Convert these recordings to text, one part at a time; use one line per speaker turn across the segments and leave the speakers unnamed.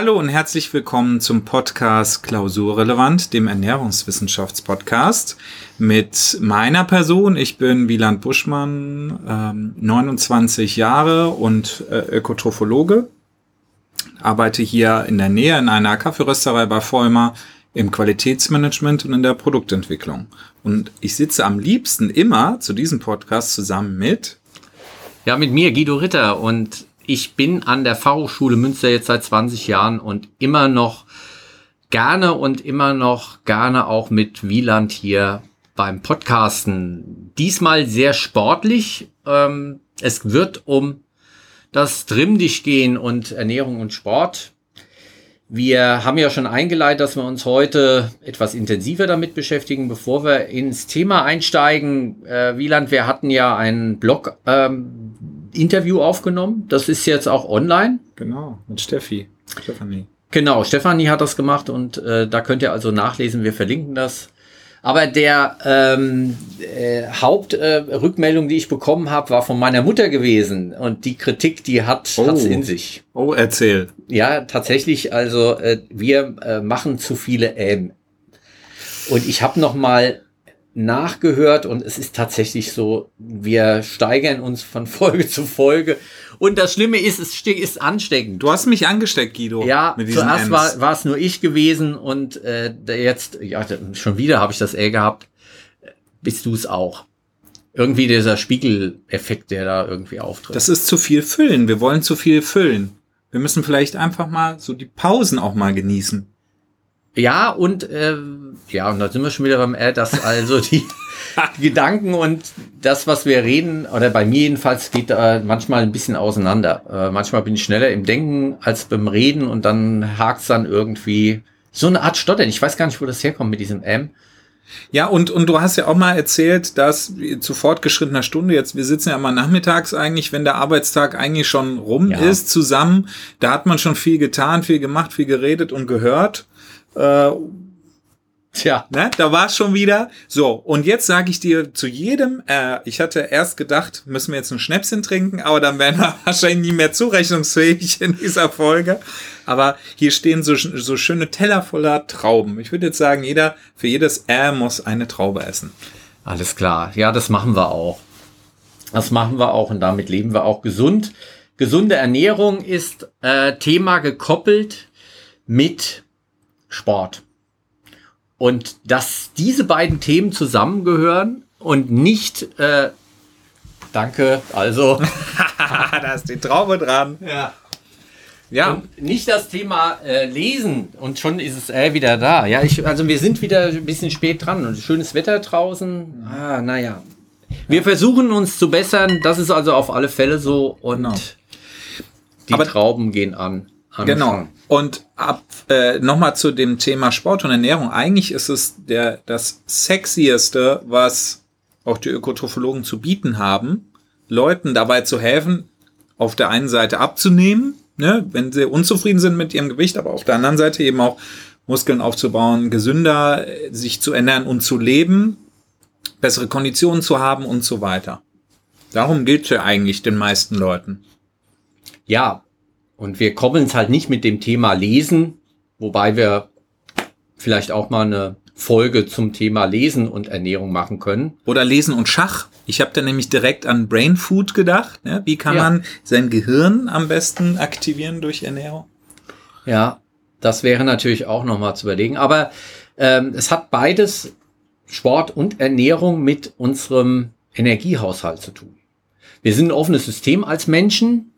Hallo und herzlich willkommen zum Podcast Klausurrelevant, dem Ernährungswissenschaftspodcast mit meiner Person. Ich bin Wieland Buschmann, ähm, 29 Jahre und äh, Ökotrophologe. Arbeite hier in der Nähe in einer Kaffeerösterei bei Vollmer im Qualitätsmanagement und in der Produktentwicklung. Und ich sitze am liebsten immer zu diesem Podcast zusammen mit
ja, mit mir, Guido Ritter. Und ich bin an der Fachhochschule Münster jetzt seit 20 Jahren und immer noch gerne und immer noch gerne auch mit Wieland hier beim Podcasten. Diesmal sehr sportlich. Ähm, es wird um das Trimmdich gehen und Ernährung und Sport. Wir haben ja schon eingeleitet, dass wir uns heute etwas intensiver damit beschäftigen. Bevor wir ins Thema einsteigen, äh, Wieland, wir hatten ja einen Blog-Interview ähm, aufgenommen. Das ist jetzt auch online.
Genau, mit Steffi. Stefanie.
Genau, Stefanie hat das gemacht und äh, da könnt ihr also nachlesen. Wir verlinken das. Aber der ähm, äh, Hauptrückmeldung, äh, die ich bekommen habe, war von meiner Mutter gewesen. Und die Kritik, die hat oh. hat's in sich.
Oh, erzähl.
Ja, tatsächlich. Also äh, wir äh, machen zu viele Ähm. Und ich habe noch mal nachgehört und es ist tatsächlich so, wir steigern uns von Folge zu Folge. Und das Schlimme ist, es ist ansteckend.
Du hast mich angesteckt, Guido.
Ja, zuerst war, war es nur ich gewesen und äh, jetzt, ja, schon wieder habe ich das eh gehabt. Bist du es auch? Irgendwie dieser Spiegeleffekt, der da irgendwie auftritt.
Das ist zu viel füllen. Wir wollen zu viel füllen. Wir müssen vielleicht einfach mal so die Pausen auch mal genießen.
Ja, und äh, ja, und da sind wir schon wieder beim äh, dass also die Gedanken und das, was wir reden, oder bei mir jedenfalls, geht da manchmal ein bisschen auseinander. Äh, manchmal bin ich schneller im Denken als beim Reden und dann hakt's dann irgendwie so eine Art Stottern. Ich weiß gar nicht, wo das herkommt mit diesem M.
Ja, und, und du hast ja auch mal erzählt, dass zu fortgeschrittener Stunde, jetzt, wir sitzen ja immer nachmittags eigentlich, wenn der Arbeitstag eigentlich schon rum ja. ist, zusammen, da hat man schon viel getan, viel gemacht, viel geredet und gehört. Äh, Tja, ne, da war es schon wieder. So, und jetzt sage ich dir zu jedem, äh, ich hatte erst gedacht, müssen wir jetzt ein Schnäpschen trinken, aber dann wären wir wahrscheinlich nie mehr zurechnungsfähig in dieser Folge. Aber hier stehen so, so schöne Teller voller Trauben. Ich würde jetzt sagen, jeder, für jedes äh muss eine Traube essen.
Alles klar. Ja, das machen wir auch. Das machen wir auch und damit leben wir auch gesund. Gesunde Ernährung ist äh, Thema gekoppelt mit Sport. Und dass diese beiden Themen zusammengehören und nicht, äh, danke, also.
da ist die Traube dran.
Ja. Ja. Und nicht das Thema äh, Lesen und schon ist es äh, wieder da. Ja, ich, also wir sind wieder ein bisschen spät dran und schönes Wetter draußen. Ah, naja. Wir versuchen uns zu bessern, das ist also auf alle Fälle so und genau. die Aber Trauben gehen an.
Genau. Und ab äh, nochmal zu dem Thema Sport und Ernährung. Eigentlich ist es der das sexieste, was auch die Ökotrophologen zu bieten haben, Leuten dabei zu helfen, auf der einen Seite abzunehmen, ne, wenn sie unzufrieden sind mit ihrem Gewicht, aber auf der anderen Seite eben auch Muskeln aufzubauen, gesünder äh, sich zu ernähren und zu leben, bessere Konditionen zu haben und so weiter. Darum gilt es ja eigentlich den meisten Leuten.
Ja, und wir kommen es halt nicht mit dem Thema Lesen, wobei wir vielleicht auch mal eine Folge zum Thema Lesen und Ernährung machen können.
Oder Lesen und Schach. Ich habe da nämlich direkt an Brain Food gedacht. Ne? Wie kann ja. man sein Gehirn am besten aktivieren durch Ernährung?
Ja, das wäre natürlich auch nochmal zu überlegen. Aber ähm, es hat beides, Sport und Ernährung, mit unserem Energiehaushalt zu tun. Wir sind ein offenes System als Menschen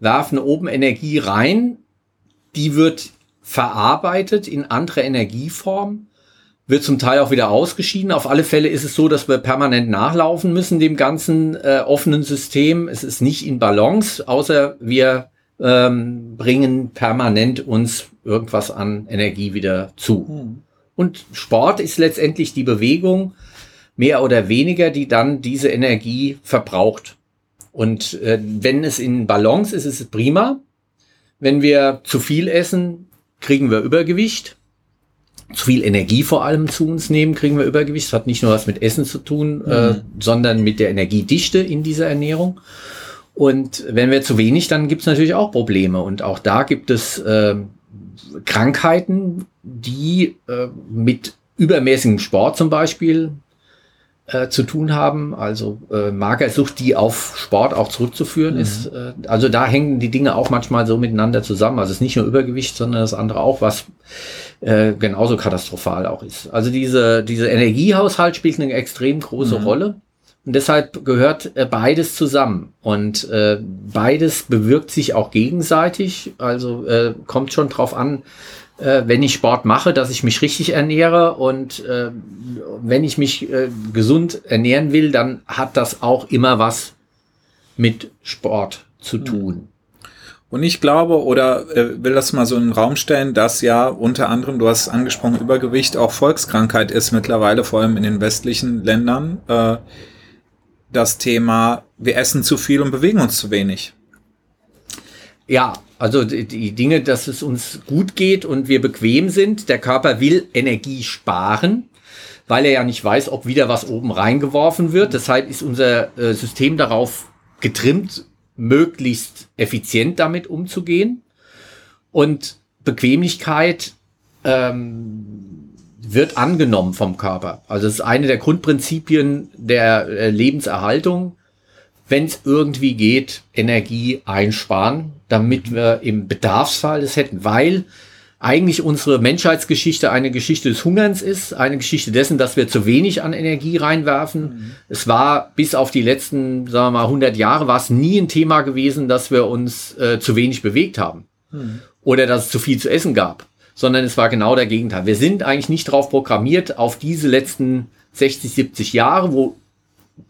werfen oben Energie rein, die wird verarbeitet in andere Energieformen, wird zum Teil auch wieder ausgeschieden. Auf alle Fälle ist es so, dass wir permanent nachlaufen müssen dem ganzen äh, offenen System. Es ist nicht in Balance, außer wir ähm, bringen permanent uns irgendwas an Energie wieder zu. Hm. Und Sport ist letztendlich die Bewegung, mehr oder weniger, die dann diese Energie verbraucht. Und äh, wenn es in Balance ist, ist es prima. Wenn wir zu viel essen, kriegen wir Übergewicht. Zu viel Energie vor allem zu uns nehmen, kriegen wir Übergewicht. Das hat nicht nur was mit Essen zu tun, äh, mhm. äh, sondern mit der Energiedichte in dieser Ernährung. Und wenn wir zu wenig, dann gibt es natürlich auch Probleme. Und auch da gibt es äh, Krankheiten, die äh, mit übermäßigem Sport zum Beispiel äh, zu tun haben, also äh, Magersucht, die auf Sport auch zurückzuführen mhm. ist. Äh, also da hängen die Dinge auch manchmal so miteinander zusammen. Also es ist nicht nur Übergewicht, sondern das andere auch, was äh, genauso katastrophal auch ist. Also diese, diese Energiehaushalt spielt eine extrem große mhm. Rolle. Und deshalb gehört äh, beides zusammen. Und äh, beides bewirkt sich auch gegenseitig. Also äh, kommt schon drauf an, äh, wenn ich Sport mache, dass ich mich richtig ernähre. Und äh, wenn ich mich äh, gesund ernähren will, dann hat das auch immer was mit Sport zu hm. tun.
Und ich glaube oder äh, will das mal so in den Raum stellen, dass ja unter anderem, du hast es angesprochen, Übergewicht auch Volkskrankheit ist mittlerweile, vor allem in den westlichen Ländern. Äh, das Thema, wir essen zu viel und bewegen uns zu wenig.
Ja, also die, Dinge, dass es uns gut geht und wir bequem sind. Der Körper will Energie sparen, weil er ja nicht weiß, ob wieder was oben reingeworfen wird. Deshalb ist unser äh, System darauf getrimmt, möglichst effizient damit umzugehen. Und Bequemlichkeit ähm, wird angenommen vom Körper. Also es ist eine der Grundprinzipien der äh, Lebenserhaltung. Wenn es irgendwie geht, Energie einsparen, damit wir im Bedarfsfall das hätten, weil eigentlich unsere Menschheitsgeschichte eine Geschichte des Hungerns ist, eine Geschichte dessen, dass wir zu wenig an Energie reinwerfen. Mhm. Es war bis auf die letzten, sagen wir mal, 100 Jahre, war es nie ein Thema gewesen, dass wir uns äh, zu wenig bewegt haben mhm. oder dass es zu viel zu essen gab sondern es war genau der Gegenteil. Wir sind eigentlich nicht darauf programmiert, auf diese letzten 60, 70 Jahre, wo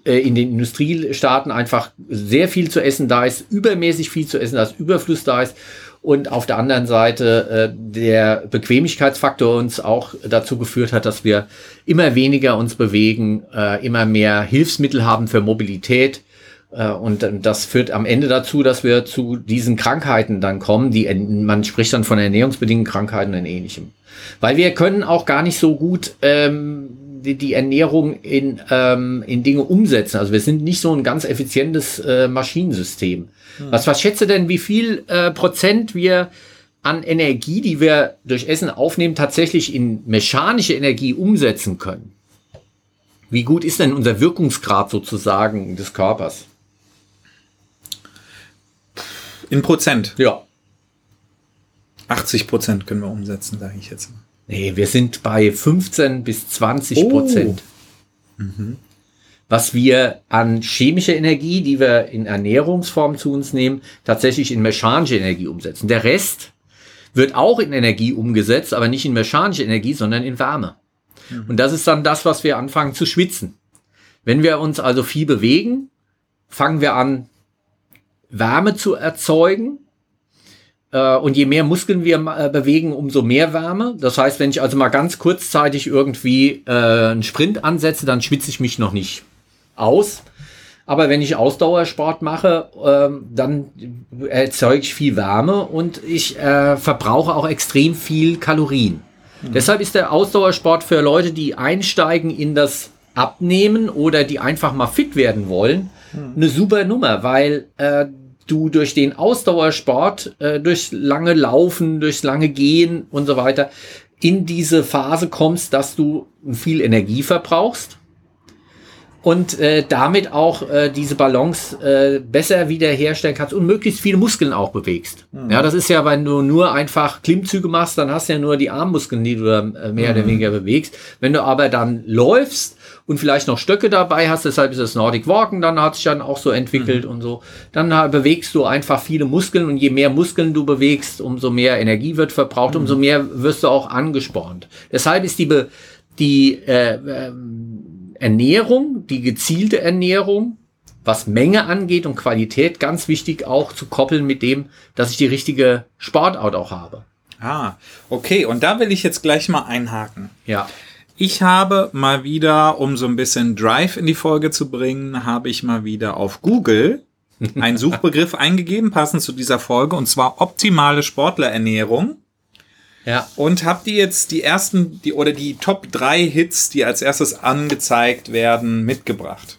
in den Industriestaaten einfach sehr viel zu essen da ist, übermäßig viel zu essen, dass Überfluss da ist und auf der anderen Seite äh, der Bequemlichkeitsfaktor uns auch dazu geführt hat, dass wir immer weniger uns bewegen, äh, immer mehr Hilfsmittel haben für Mobilität, äh, und das führt am Ende dazu, dass wir zu diesen Krankheiten dann kommen, die man spricht dann von ernährungsbedingten Krankheiten und ähnlichem. Weil wir können auch gar nicht so gut ähm, die, die Ernährung in, ähm, in Dinge umsetzen. Also wir sind nicht so ein ganz effizientes äh, Maschinensystem. Hm. Was, was schätze denn, wie viel äh, Prozent wir an Energie, die wir durch Essen aufnehmen, tatsächlich in mechanische Energie umsetzen können? Wie gut ist denn unser Wirkungsgrad sozusagen des Körpers?
In Prozent?
Ja.
80 Prozent können wir umsetzen, sage ich jetzt mal.
Nee, wir sind bei 15 bis 20 Prozent. Oh. Mhm. Was wir an chemischer Energie, die wir in Ernährungsform zu uns nehmen, tatsächlich in mechanische Energie umsetzen. Der Rest wird auch in Energie umgesetzt, aber nicht in mechanische Energie, sondern in Wärme. Mhm. Und das ist dann das, was wir anfangen zu schwitzen. Wenn wir uns also viel bewegen, fangen wir an, Wärme zu erzeugen. Äh, und je mehr Muskeln wir äh, bewegen, umso mehr Wärme. Das heißt, wenn ich also mal ganz kurzzeitig irgendwie äh, einen Sprint ansetze, dann schwitze ich mich noch nicht aus. Aber wenn ich Ausdauersport mache, ähm, dann erzeuge ich viel Wärme und ich verbrauche auch extrem viel Kalorien. Mhm. Deshalb ist der Ausdauersport für Leute, die einsteigen in das Abnehmen oder die einfach mal fit werden wollen, mhm. eine super Nummer, weil du durch den Ausdauersport, äh, durch lange Laufen, durchs lange Gehen und so weiter in diese Phase kommst, dass du viel Energie verbrauchst und äh, damit auch äh, diese Balance äh, besser wiederherstellen kannst und möglichst viele Muskeln auch bewegst. Mhm. Ja, das ist ja, wenn du nur einfach Klimmzüge machst, dann hast du ja nur die Armmuskeln, die du äh, mehr mhm. oder weniger bewegst. Wenn du aber dann läufst und vielleicht noch Stöcke dabei hast, deshalb ist es Nordic Walken, dann hat sich dann auch so entwickelt mhm. und so, dann äh, bewegst du einfach viele Muskeln und je mehr Muskeln du bewegst, umso mehr Energie wird verbraucht, umso mhm. mehr wirst du auch angespornt. Deshalb ist die, Be die äh, ähm, Ernährung, die gezielte Ernährung, was Menge angeht und Qualität, ganz wichtig auch zu koppeln mit dem, dass ich die richtige Sportart auch habe.
Ah, okay. Und da will ich jetzt gleich mal einhaken.
Ja.
Ich habe mal wieder, um so ein bisschen Drive in die Folge zu bringen, habe ich mal wieder auf Google einen Suchbegriff eingegeben, passend zu dieser Folge, und zwar optimale Sportlerernährung.
Ja.
Und habt ihr jetzt die ersten, die oder die Top 3 Hits, die als erstes angezeigt werden, mitgebracht?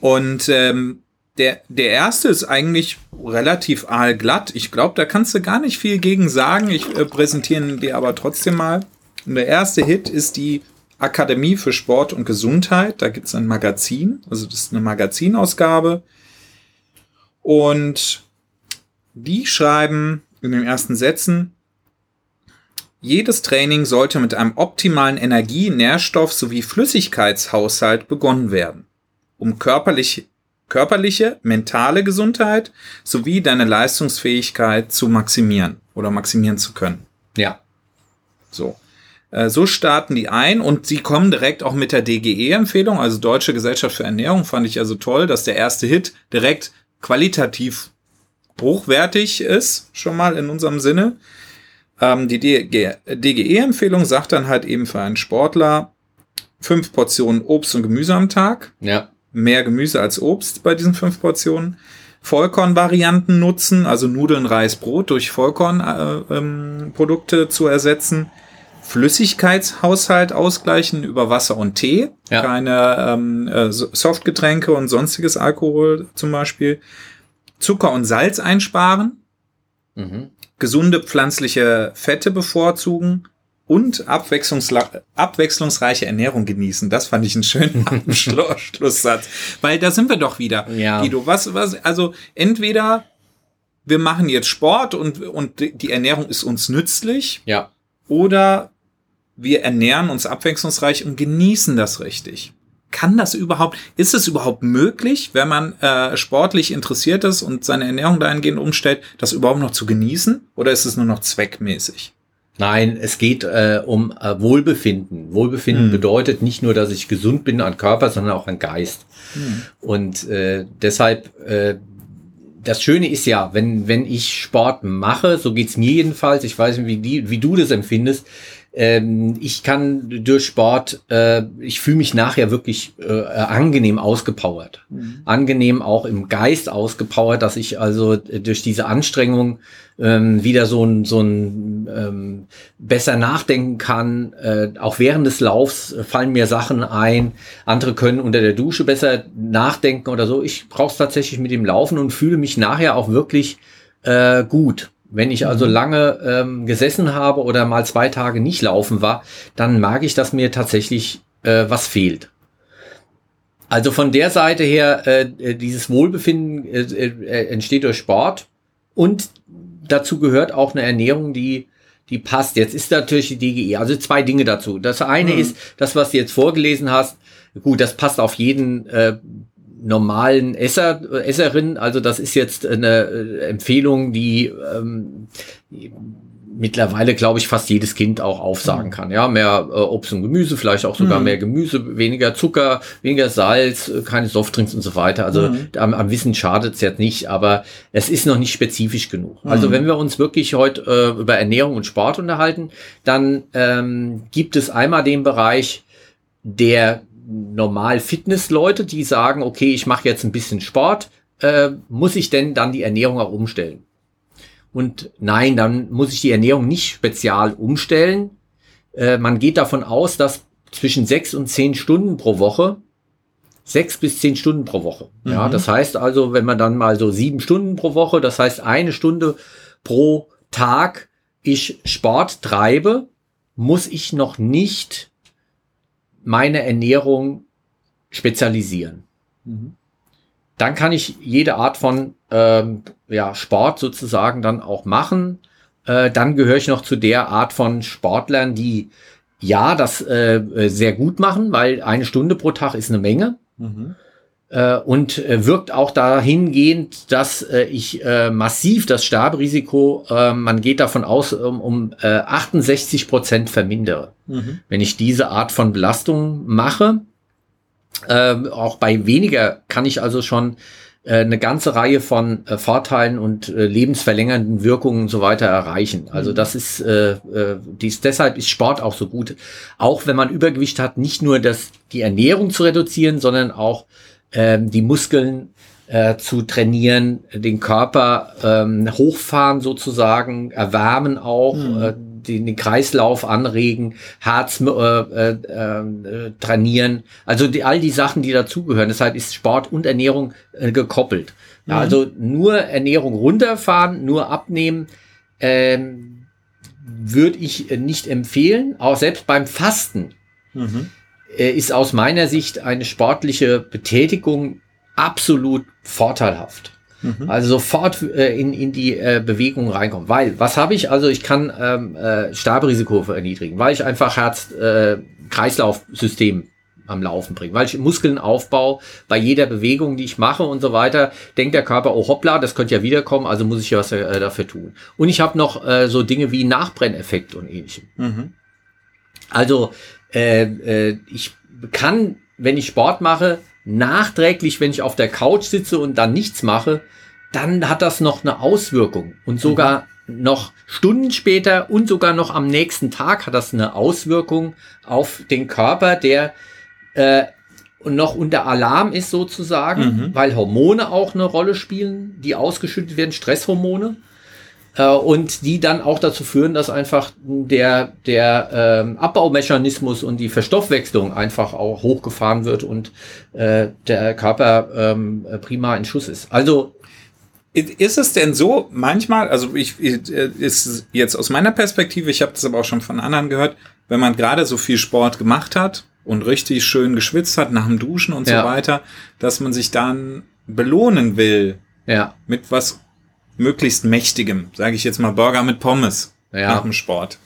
Und ähm, der, der erste ist eigentlich relativ aalglatt. Ich glaube, da kannst du gar nicht viel gegen sagen. Ich äh, präsentiere dir aber trotzdem mal. Und der erste Hit ist die Akademie für Sport und Gesundheit. Da gibt es ein Magazin, also das ist eine Magazinausgabe. Und die schreiben in den ersten Sätzen, jedes Training sollte mit einem optimalen Energie-, Nährstoff- sowie Flüssigkeitshaushalt begonnen werden, um körperlich, körperliche, mentale Gesundheit sowie deine Leistungsfähigkeit zu maximieren oder maximieren zu können.
Ja.
So. Äh, so starten die ein und sie kommen direkt auch mit der DGE-Empfehlung, also Deutsche Gesellschaft für Ernährung, fand ich also toll, dass der erste Hit direkt qualitativ hochwertig ist, schon mal in unserem Sinne. Ähm, die DGE-Empfehlung sagt dann halt eben für einen Sportler fünf Portionen Obst und Gemüse am Tag.
Ja.
Mehr Gemüse als Obst bei diesen fünf Vollkornvarianten nutzen, also Nudeln, Reis, Brot durch Vollkornprodukte äh, ähm, zu ersetzen. Flüssigkeitshaushalt ausgleichen über Wasser und Tee, ja. keine ähm, äh, Softgetränke und sonstiges Alkohol zum Beispiel. Zucker und Salz einsparen, mhm. gesunde pflanzliche Fette bevorzugen und abwechslungsreiche Ernährung genießen. Das fand ich einen schönen Schlusssatz. Weil da sind wir doch wieder.
Ja.
Guido, was, was, also entweder wir machen jetzt Sport und, und die Ernährung ist uns nützlich.
Ja.
Oder wir ernähren uns abwechslungsreich und genießen das richtig. Kann das überhaupt, ist es überhaupt möglich, wenn man äh, sportlich interessiert ist und seine Ernährung dahingehend umstellt, das überhaupt noch zu genießen? Oder ist es nur noch zweckmäßig?
Nein, es geht äh, um äh, Wohlbefinden. Wohlbefinden hm. bedeutet nicht nur, dass ich gesund bin an Körper, sondern auch an Geist. Hm. Und äh, deshalb, äh, das Schöne ist ja, wenn, wenn ich Sport mache, so geht's mir jedenfalls, ich weiß nicht, wie, die, wie du das empfindest, ähm, ich kann durch Sport, äh, ich fühle mich nachher wirklich äh, angenehm ausgepowert. Mhm. Angenehm auch im Geist ausgepowert, dass ich also durch diese Anstrengung ähm, wieder so ein, so ein ähm, besser nachdenken kann. Äh, auch während des Laufs fallen mir Sachen ein. Andere können unter der Dusche besser nachdenken oder so. Ich brauche es tatsächlich mit dem Laufen und fühle mich nachher auch wirklich äh, gut. Wenn ich also mhm. lange ähm, gesessen habe oder mal zwei Tage nicht laufen war, dann mag ich, dass mir tatsächlich äh, was fehlt. Also von der Seite her, äh, äh dieses Wohlbefinden äh, äh, entsteht durch Sport und dazu gehört auch eine Ernährung, die die passt. Jetzt ist natürlich die DGE. Also zwei Dinge dazu. Das eine mhm. ist, das, was du jetzt vorgelesen hast, gut, das passt auf jeden äh, normalen Esser, Esserin. Also das ist jetzt eine äh, Empfehlung, die, ähm, mittlerweile, glaube ich, fast jedes Kind auch aufsagen mhm. kann. Ja, mehr äh, Obst und Gemüse, vielleicht auch sogar mhm. mehr Gemüse, weniger Zucker, weniger Salz, äh, keine Softdrinks und so weiter. Also mhm. am, am, Wissen schadet es jetzt nicht, aber es ist noch nicht spezifisch genug. Also mhm. wenn wir uns wirklich heute äh, über Ernährung und Sport unterhalten, dann ähm, gibt es einmal den Bereich, der normal Fitnessleute, die sagen, okay, ich mache jetzt ein bisschen Sport, äh, muss ich denn dann die Ernährung auch umstellen? Und nein, dann muss ich die Ernährung nicht spezial umstellen. Äh, man geht davon aus, dass zwischen sechs und zehn Stunden pro Woche, sechs bis zehn Stunden pro Woche. Mhm. Ja, das heißt also, wenn man dann mal so sieben Stunden pro Woche, das heißt eine Stunde pro Tag ich Sport treibe, muss ich noch nicht meine Ernährung spezialisieren. Mhm. Dann kann ich jede Art von ähm, ja, Sport sozusagen dann auch machen. Äh, dann gehöre ich noch zu der Art von Sportlern, die ja das äh, sehr gut machen, weil eine Stunde pro Tag ist eine Menge. Mhm. Äh, und äh, wirkt auch dahingehend, dass äh, ich äh, massiv das Sterberisiko, äh, man geht davon aus, um, um äh, 68 Prozent vermindere. Mhm. Wenn ich diese Art von Belastung mache, äh, auch bei weniger kann ich also schon äh, eine ganze Reihe von äh, Vorteilen und äh, lebensverlängernden Wirkungen und so weiter erreichen. Also mhm. das ist, äh, äh, dies, deshalb ist Sport auch so gut. Auch wenn man Übergewicht hat, nicht nur das, die Ernährung zu reduzieren, sondern auch ähm, die Muskeln äh, zu trainieren, den Körper ähm, hochfahren sozusagen, erwärmen auch, mhm. äh, den, den Kreislauf anregen, Herz äh, äh, äh, trainieren, also die, all die Sachen, die dazugehören. Deshalb ist Sport und Ernährung äh, gekoppelt. Mhm. Also nur Ernährung runterfahren, nur abnehmen, ähm, würde ich nicht empfehlen. Auch selbst beim Fasten mhm. Äh, ist aus meiner Sicht eine sportliche Betätigung absolut vorteilhaft. Mhm. Also sofort äh, in, in die äh, Bewegung reinkommen. Weil, was habe ich? Also ich kann ähm, äh, Stabrisiko verniedrigen, weil ich einfach Herz-Kreislauf-System äh, am Laufen bringe, weil ich Muskeln aufbaue bei jeder Bewegung, die ich mache und so weiter, denkt der Körper, oh hoppla, das könnte ja wiederkommen, also muss ich ja was äh, dafür tun. Und ich habe noch so Dinge wie Nachbrenneffekt und ähnlichem. Mhm. Also äh, äh, ich kann, wenn ich Sport mache, nachträglich, wenn ich auf der Couch sitze und dann nichts mache, dann hat das noch eine Auswirkung. Und sogar mhm. noch Stunden später und sogar noch am nächsten Tag hat das eine Auswirkung auf den Körper, der äh, noch unter Alarm ist sozusagen, mhm. weil Hormone auch eine Rolle spielen, die ausgeschüttet werden, Stresshormone. Äh, und die dann auch dazu führen, dass einfach der, der ähm, Abbaumechanismus und die Verstoffwechslung einfach auch hochgefahren wird und äh, der Körper ähm, prima in Schuss ist. Also
ist es denn so manchmal, also ich ist jetzt aus meiner Perspektive, ich habe das aber auch schon von anderen gehört, wenn man gerade so viel Sport gemacht hat und richtig schön geschwitzt hat nach dem Duschen und ja. so weiter, dass man sich dann belohnen will
ja.
mit was möglichst mächtigem, sage ich jetzt mal Burger mit Pommes ja. nach dem Sport.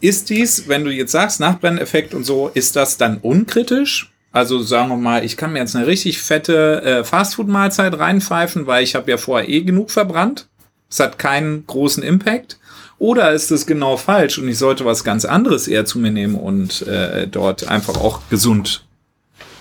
Ist dies, wenn du jetzt sagst, Nachbrenneffekt und so, ist das dann unkritisch? Also sagen wir mal, ich kann mir jetzt eine richtig fette äh, Fastfood-Mahlzeit reinpfeifen, weil ich habe ja vorher eh genug verbrannt. Es hat keinen großen Impact. Oder ist es genau falsch und ich sollte was ganz anderes eher zu mir nehmen und äh, dort einfach auch gesund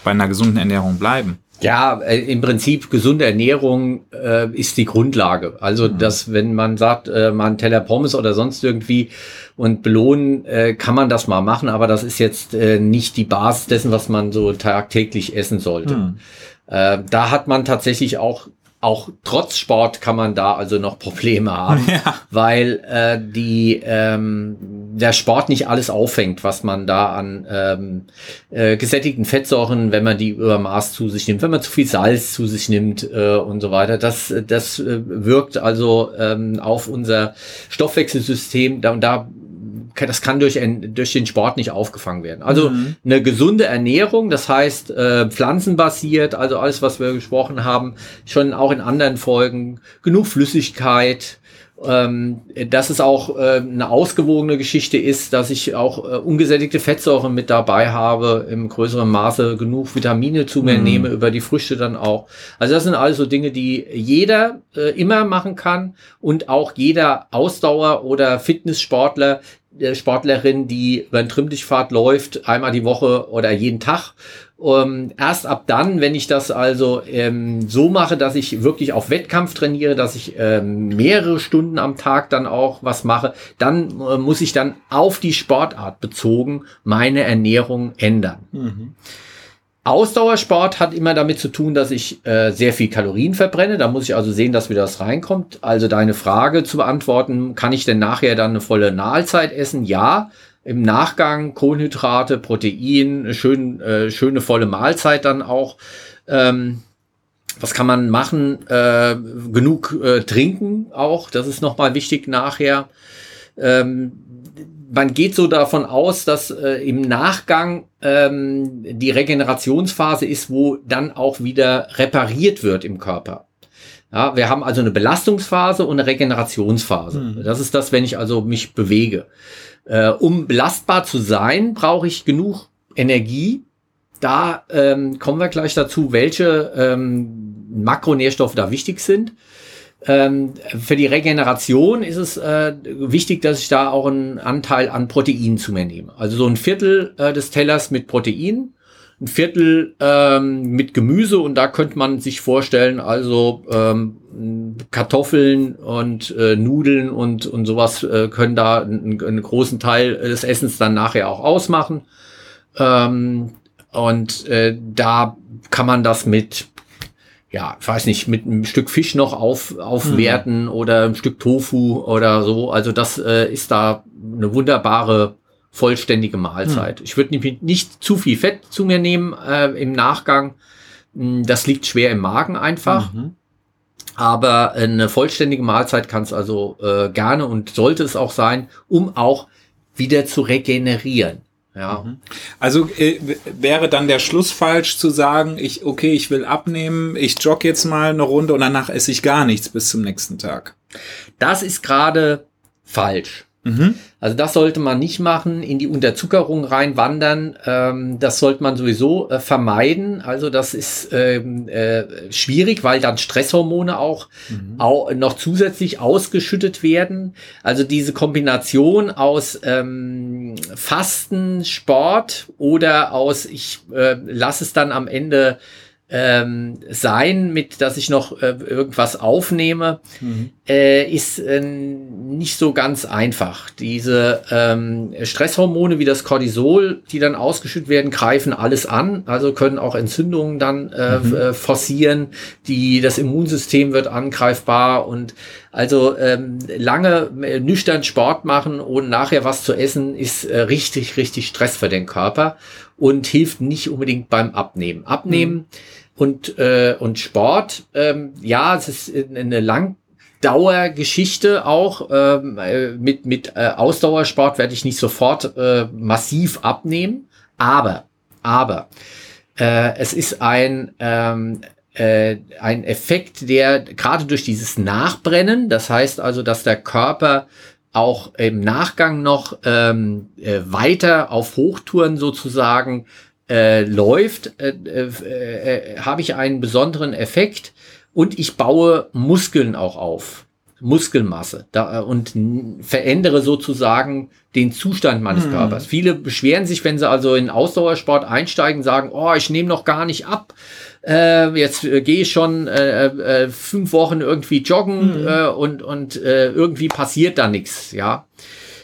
bei einer gesunden Ernährung bleiben?
Ja, äh, im Prinzip gesunde Ernährung äh, ist die Grundlage. Also, mhm. dass wenn man sagt, äh, man Teller Pommes oder sonst irgendwie und belohnen, äh, kann man das mal machen, aber das ist jetzt äh, nicht die Basis dessen, was man so tagtäglich essen sollte. Mhm. Äh, da hat man tatsächlich auch auch trotz Sport kann man da also noch Probleme haben, ja. weil äh, die ähm, der Sport nicht alles auffängt, was man da an ähm, äh, gesättigten Fettsäuren, wenn man die über Maß zu sich nimmt, wenn man zu viel Salz zu sich nimmt äh, und so weiter. Das das äh, wirkt also ähm, auf unser Stoffwechselsystem. Da, da das kann durch, durch den Sport nicht aufgefangen werden. Also mhm. eine gesunde Ernährung, das heißt äh, pflanzenbasiert, also alles, was wir gesprochen haben, schon auch in anderen Folgen, genug Flüssigkeit, ähm, dass es auch äh, eine ausgewogene Geschichte ist, dass ich auch äh, ungesättigte Fettsäuren mit dabei habe, im größeren Maße genug Vitamine zu mir mhm. nehme, über die Früchte dann auch. Also das sind also Dinge, die jeder äh, immer machen kann und auch jeder Ausdauer- oder Fitnesssportler Sportlerin, die über ein Trimmdichtfahrt läuft, einmal die Woche oder jeden Tag. Ähm, erst ab dann, wenn ich das also ähm, so mache, dass ich wirklich auf Wettkampf trainiere, dass ich ähm, mehrere Stunden am Tag dann auch was mache, dann äh, muss ich dann auf die Sportart bezogen meine Ernährung ändern. Mhm. Ausdauersport hat immer damit zu tun, dass ich äh, sehr viel Kalorien verbrenne. Da muss ich also sehen, dass wieder das reinkommt. Also deine Frage zu beantworten, kann ich denn nachher dann eine volle Mahlzeit essen? Ja. Im Nachgang Kohlenhydrate, Protein, schön, äh, schöne volle Mahlzeit dann auch. Ähm, was kann man machen? Äh, genug äh, trinken auch. Das ist nochmal wichtig nachher. Ähm, man geht so davon aus, dass äh, im Nachgang ähm, die Regenerationsphase ist, wo dann auch wieder repariert wird im Körper. Ja, wir haben also eine Belastungsphase und eine Regenerationsphase. Mhm. Das ist das, wenn ich also mich bewege. Äh, um belastbar zu sein, brauche ich genug Energie. Da ähm, kommen wir gleich dazu, welche ähm, Makronährstoffe da wichtig sind. Ähm, für die Regeneration ist es äh, wichtig, dass ich da auch einen Anteil an Protein zu mir nehme. Also so ein Viertel äh, des Tellers mit Protein, ein Viertel ähm, mit Gemüse und da könnte man sich vorstellen, also ähm, Kartoffeln und äh, Nudeln und, und sowas äh, können da einen, einen, großen Teil des Essens dann nachher auch ausmachen. Ähm, und äh, da kann man das mit ja, ich weiß nicht, mit einem Stück Fisch noch auf, aufwerten mhm. oder ein Stück Tofu oder so. Also das äh, ist da eine wunderbare vollständige Mahlzeit. Hm. Ich würde nicht, nicht zu viel Fett zu mir nehmen äh, im Nachgang. Hm, das liegt schwer im Magen einfach. Mhm. Aber eine vollständige Mahlzeit kann es also äh, gerne und sollte es auch sein, um auch wieder zu regenerieren. Ja.
Mhm. Also äh, wäre dann der Schluss falsch zu sagen, ich, okay, ich will abnehmen, ich jogge jetzt mal eine Runde und danach esse ich gar nichts bis zum nächsten Tag.
Das ist gerade falsch. Mhm. Also das sollte man nicht machen, in die Unterzuckerung reinwandern. Ähm, das sollte man sowieso äh, vermeiden. Also das ist ähm, äh, schwierig, weil dann Stresshormone auch, mhm. auch noch zusätzlich ausgeschüttet werden. Also diese Kombination aus ähm, Fasten, Sport oder aus ich äh, lasse es dann am Ende ähm, sein, mit dass ich noch äh, irgendwas aufnehme, mhm. äh, ist äh, nicht so ganz einfach. Diese ähm, Stresshormone wie das Cortisol, die dann ausgeschüttet werden, greifen alles an, also können auch Entzündungen dann äh, mhm. Äh, forcieren, die das Immunsystem wird angreifbar und also ähm, lange äh, nüchtern Sport machen und nachher was zu essen ist äh, richtig, richtig Stress für den Körper und hilft nicht unbedingt beim Abnehmen. Abnehmen mhm und, äh, und Sport. Ähm, ja, es ist eine Langdauergeschichte auch. Ähm, äh, mit mit äh, Ausdauersport werde ich nicht sofort äh, massiv abnehmen, aber, aber äh, es ist ein, ähm, äh, ein Effekt, der gerade durch dieses Nachbrennen, das heißt also, dass der Körper auch im Nachgang noch ähm, äh, weiter auf Hochtouren sozusagen äh, läuft, äh, äh, äh, habe ich einen besonderen Effekt und ich baue Muskeln auch auf. Muskelmasse da, äh, und verändere sozusagen den Zustand meines hm. Körpers. Viele beschweren sich, wenn sie also in Ausdauersport einsteigen, sagen, oh, ich nehme noch gar nicht ab. Äh, jetzt äh, gehe ich schon äh, fünf Wochen irgendwie joggen hm. und, und irgendwie passiert da nichts. Ja,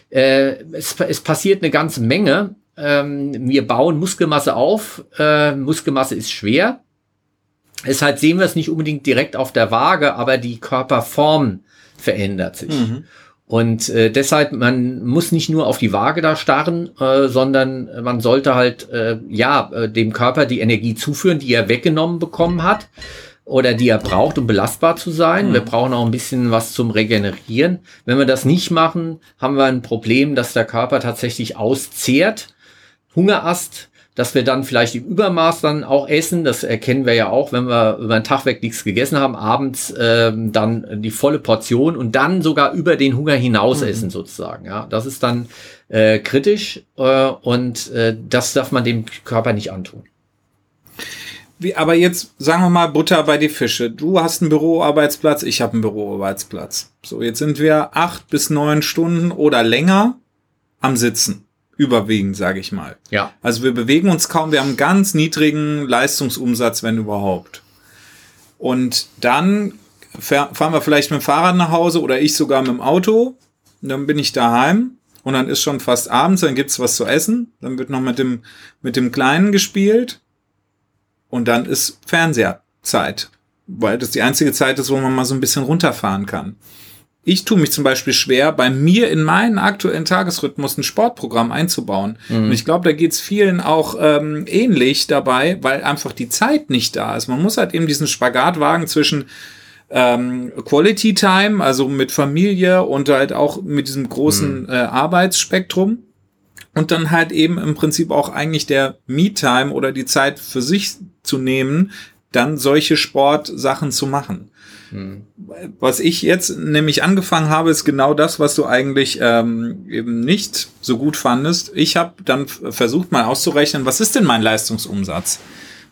es, es passiert eine ganze Menge ähm, wir bauen Muskelmasse auf. Äh, Muskelmasse ist schwer. Deshalb sehen wir es nicht unbedingt direkt auf der Waage, aber die Körperform verändert sich. Mhm. Und äh, deshalb, man muss nicht nur auf die Waage da starren, äh, sondern man sollte halt äh, ja äh, dem Körper die Energie zuführen, die er weggenommen bekommen hat oder die er braucht, um belastbar zu sein. Mhm. Wir brauchen auch ein bisschen was zum Regenerieren. Wenn wir das nicht machen, haben wir ein Problem, dass der Körper tatsächlich auszehrt Hungerast, dass wir dann vielleicht im Übermaß dann auch essen. Das erkennen wir ja auch, wenn wir über den Tag weg nichts gegessen haben, abends ähm, dann die volle Portion und dann sogar über den Hunger hinaus mhm. essen sozusagen. Ja, das ist dann äh, kritisch äh, und äh, das darf man dem Körper nicht antun.
Wie, aber jetzt sagen wir mal Butter bei die Fische. Du hast einen Büroarbeitsplatz, ich habe einen Büroarbeitsplatz. So, jetzt sind wir acht bis neun Stunden oder länger am Sitzen überwiegend, sage ich mal.
Ja.
Also wir bewegen uns kaum, wir haben einen ganz niedrigen Leistungsumsatz, wenn überhaupt. Und dann fahren wir vielleicht mit dem Fahrrad nach Hause oder ich sogar mit dem Auto. Und dann bin ich daheim und dann ist schon fast abends, dann gibt's was zu essen. Dann wird noch mit dem, mit dem Kleinen gespielt. Und dann ist Fernseherzeit. Weil das die einzige Zeit ist, wo man mal so ein bisschen runterfahren kann ich tue mich zum Beispiel schwer, bei mir in meinen aktuellen Tagesrhythmus ein Sportprogramm einzubauen. Mhm. Und ich glaube, da geht's vielen auch ähm, ähnlich dabei, weil einfach die Zeit nicht da ist. Man muss halt eben diesen Spagat wagen zwischen ähm, Quality Time, also mit Familie und halt auch mit diesem großen mhm. äh, Arbeitsspektrum. Und dann halt eben im Prinzip auch eigentlich der Me-Time oder die Zeit für sich zu nehmen, dann solche Sportsachen zu machen. Hm. Was ich jetzt nämlich angefangen habe, ist genau das, was du eigentlich ähm, eben nicht so gut fandest. Ich habe dann versucht mal auszurechnen, was ist denn mein Leistungsumsatz?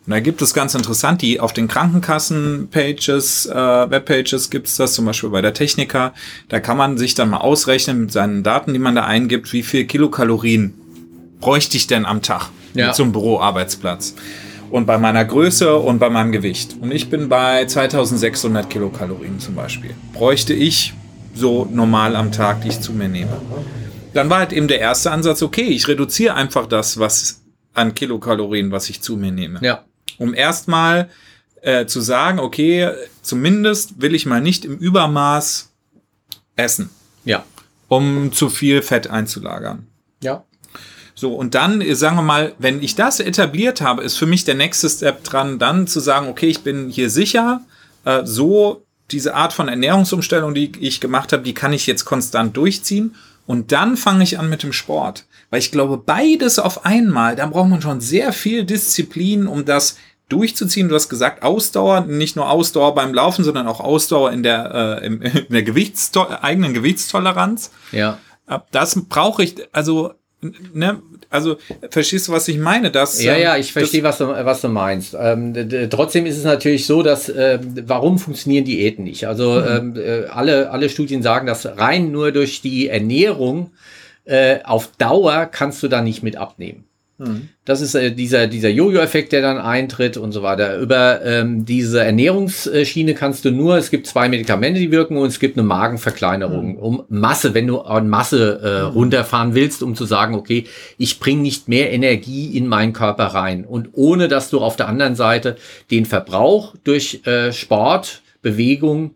Und da gibt es ganz interessant, die auf den Krankenkassen-Pages, äh, Webpages gibt es das, zum Beispiel bei der Techniker. Da kann man sich dann mal ausrechnen mit seinen Daten, die man da eingibt, wie viel Kilokalorien bräuchte ich denn am Tag ja. zum Büroarbeitsplatz und bei meiner Größe und bei meinem Gewicht. Und ich bin bei 2600 Kilokalorien zum Beispiel. Bräuchte ich so normal am Tag, die ich zu mir nehme. Dann war halt eben der erste Ansatz, okay, ich reduziere einfach das, was an Kilokalorien, was ich zu mir nehme.
Ja.
Um erstmal äh, zu sagen, okay, zumindest will ich mal nicht im Übermaß essen.
Ja.
um zu viel Fett einzulagern.
Ja.
So, und dann, sagen wir mal, wenn ich das etabliert habe, ist für mich der nächste Step dran, dann zu sagen, okay, ich bin hier sicher, äh, so diese Art von Ernährungsumstellung, die ich gemacht habe, die kann ich jetzt konstant durchziehen. Und dann fange ich an mit dem Sport. Weil ich glaube, beides auf einmal, da braucht man schon sehr viel Disziplin, um das durchzuziehen. Du hast gesagt, Ausdauer, nicht nur Ausdauer beim Laufen, sondern auch Ausdauer in der, äh, in der Gewichtsto eigenen Gewichtstoleranz.
Ja.
Das brauche ich, also ne, also verstehst du, was ich meine? Dass,
ja, ja, ähm, ich verstehe, was du, was du meinst. Ähm, trotzdem ist es natürlich so, dass äh, warum funktionieren Diäten nicht? Also mhm. ähm, äh, alle, alle Studien sagen, dass rein nur durch die Ernährung äh, auf Dauer kannst du da nicht mit abnehmen. Mhm. Das ist äh, dieser, dieser Jojo-Effekt, der dann eintritt und so weiter. Über ähm, diese Ernährungsschiene kannst du nur, es gibt zwei Medikamente, die wirken und es gibt eine Magenverkleinerung, mhm. um Masse, wenn du an Masse äh, mhm. runterfahren willst, um zu sagen, okay, ich bringe nicht mehr Energie in meinen Körper rein. Und ohne dass du auf der anderen Seite den Verbrauch durch äh, Sport, Bewegung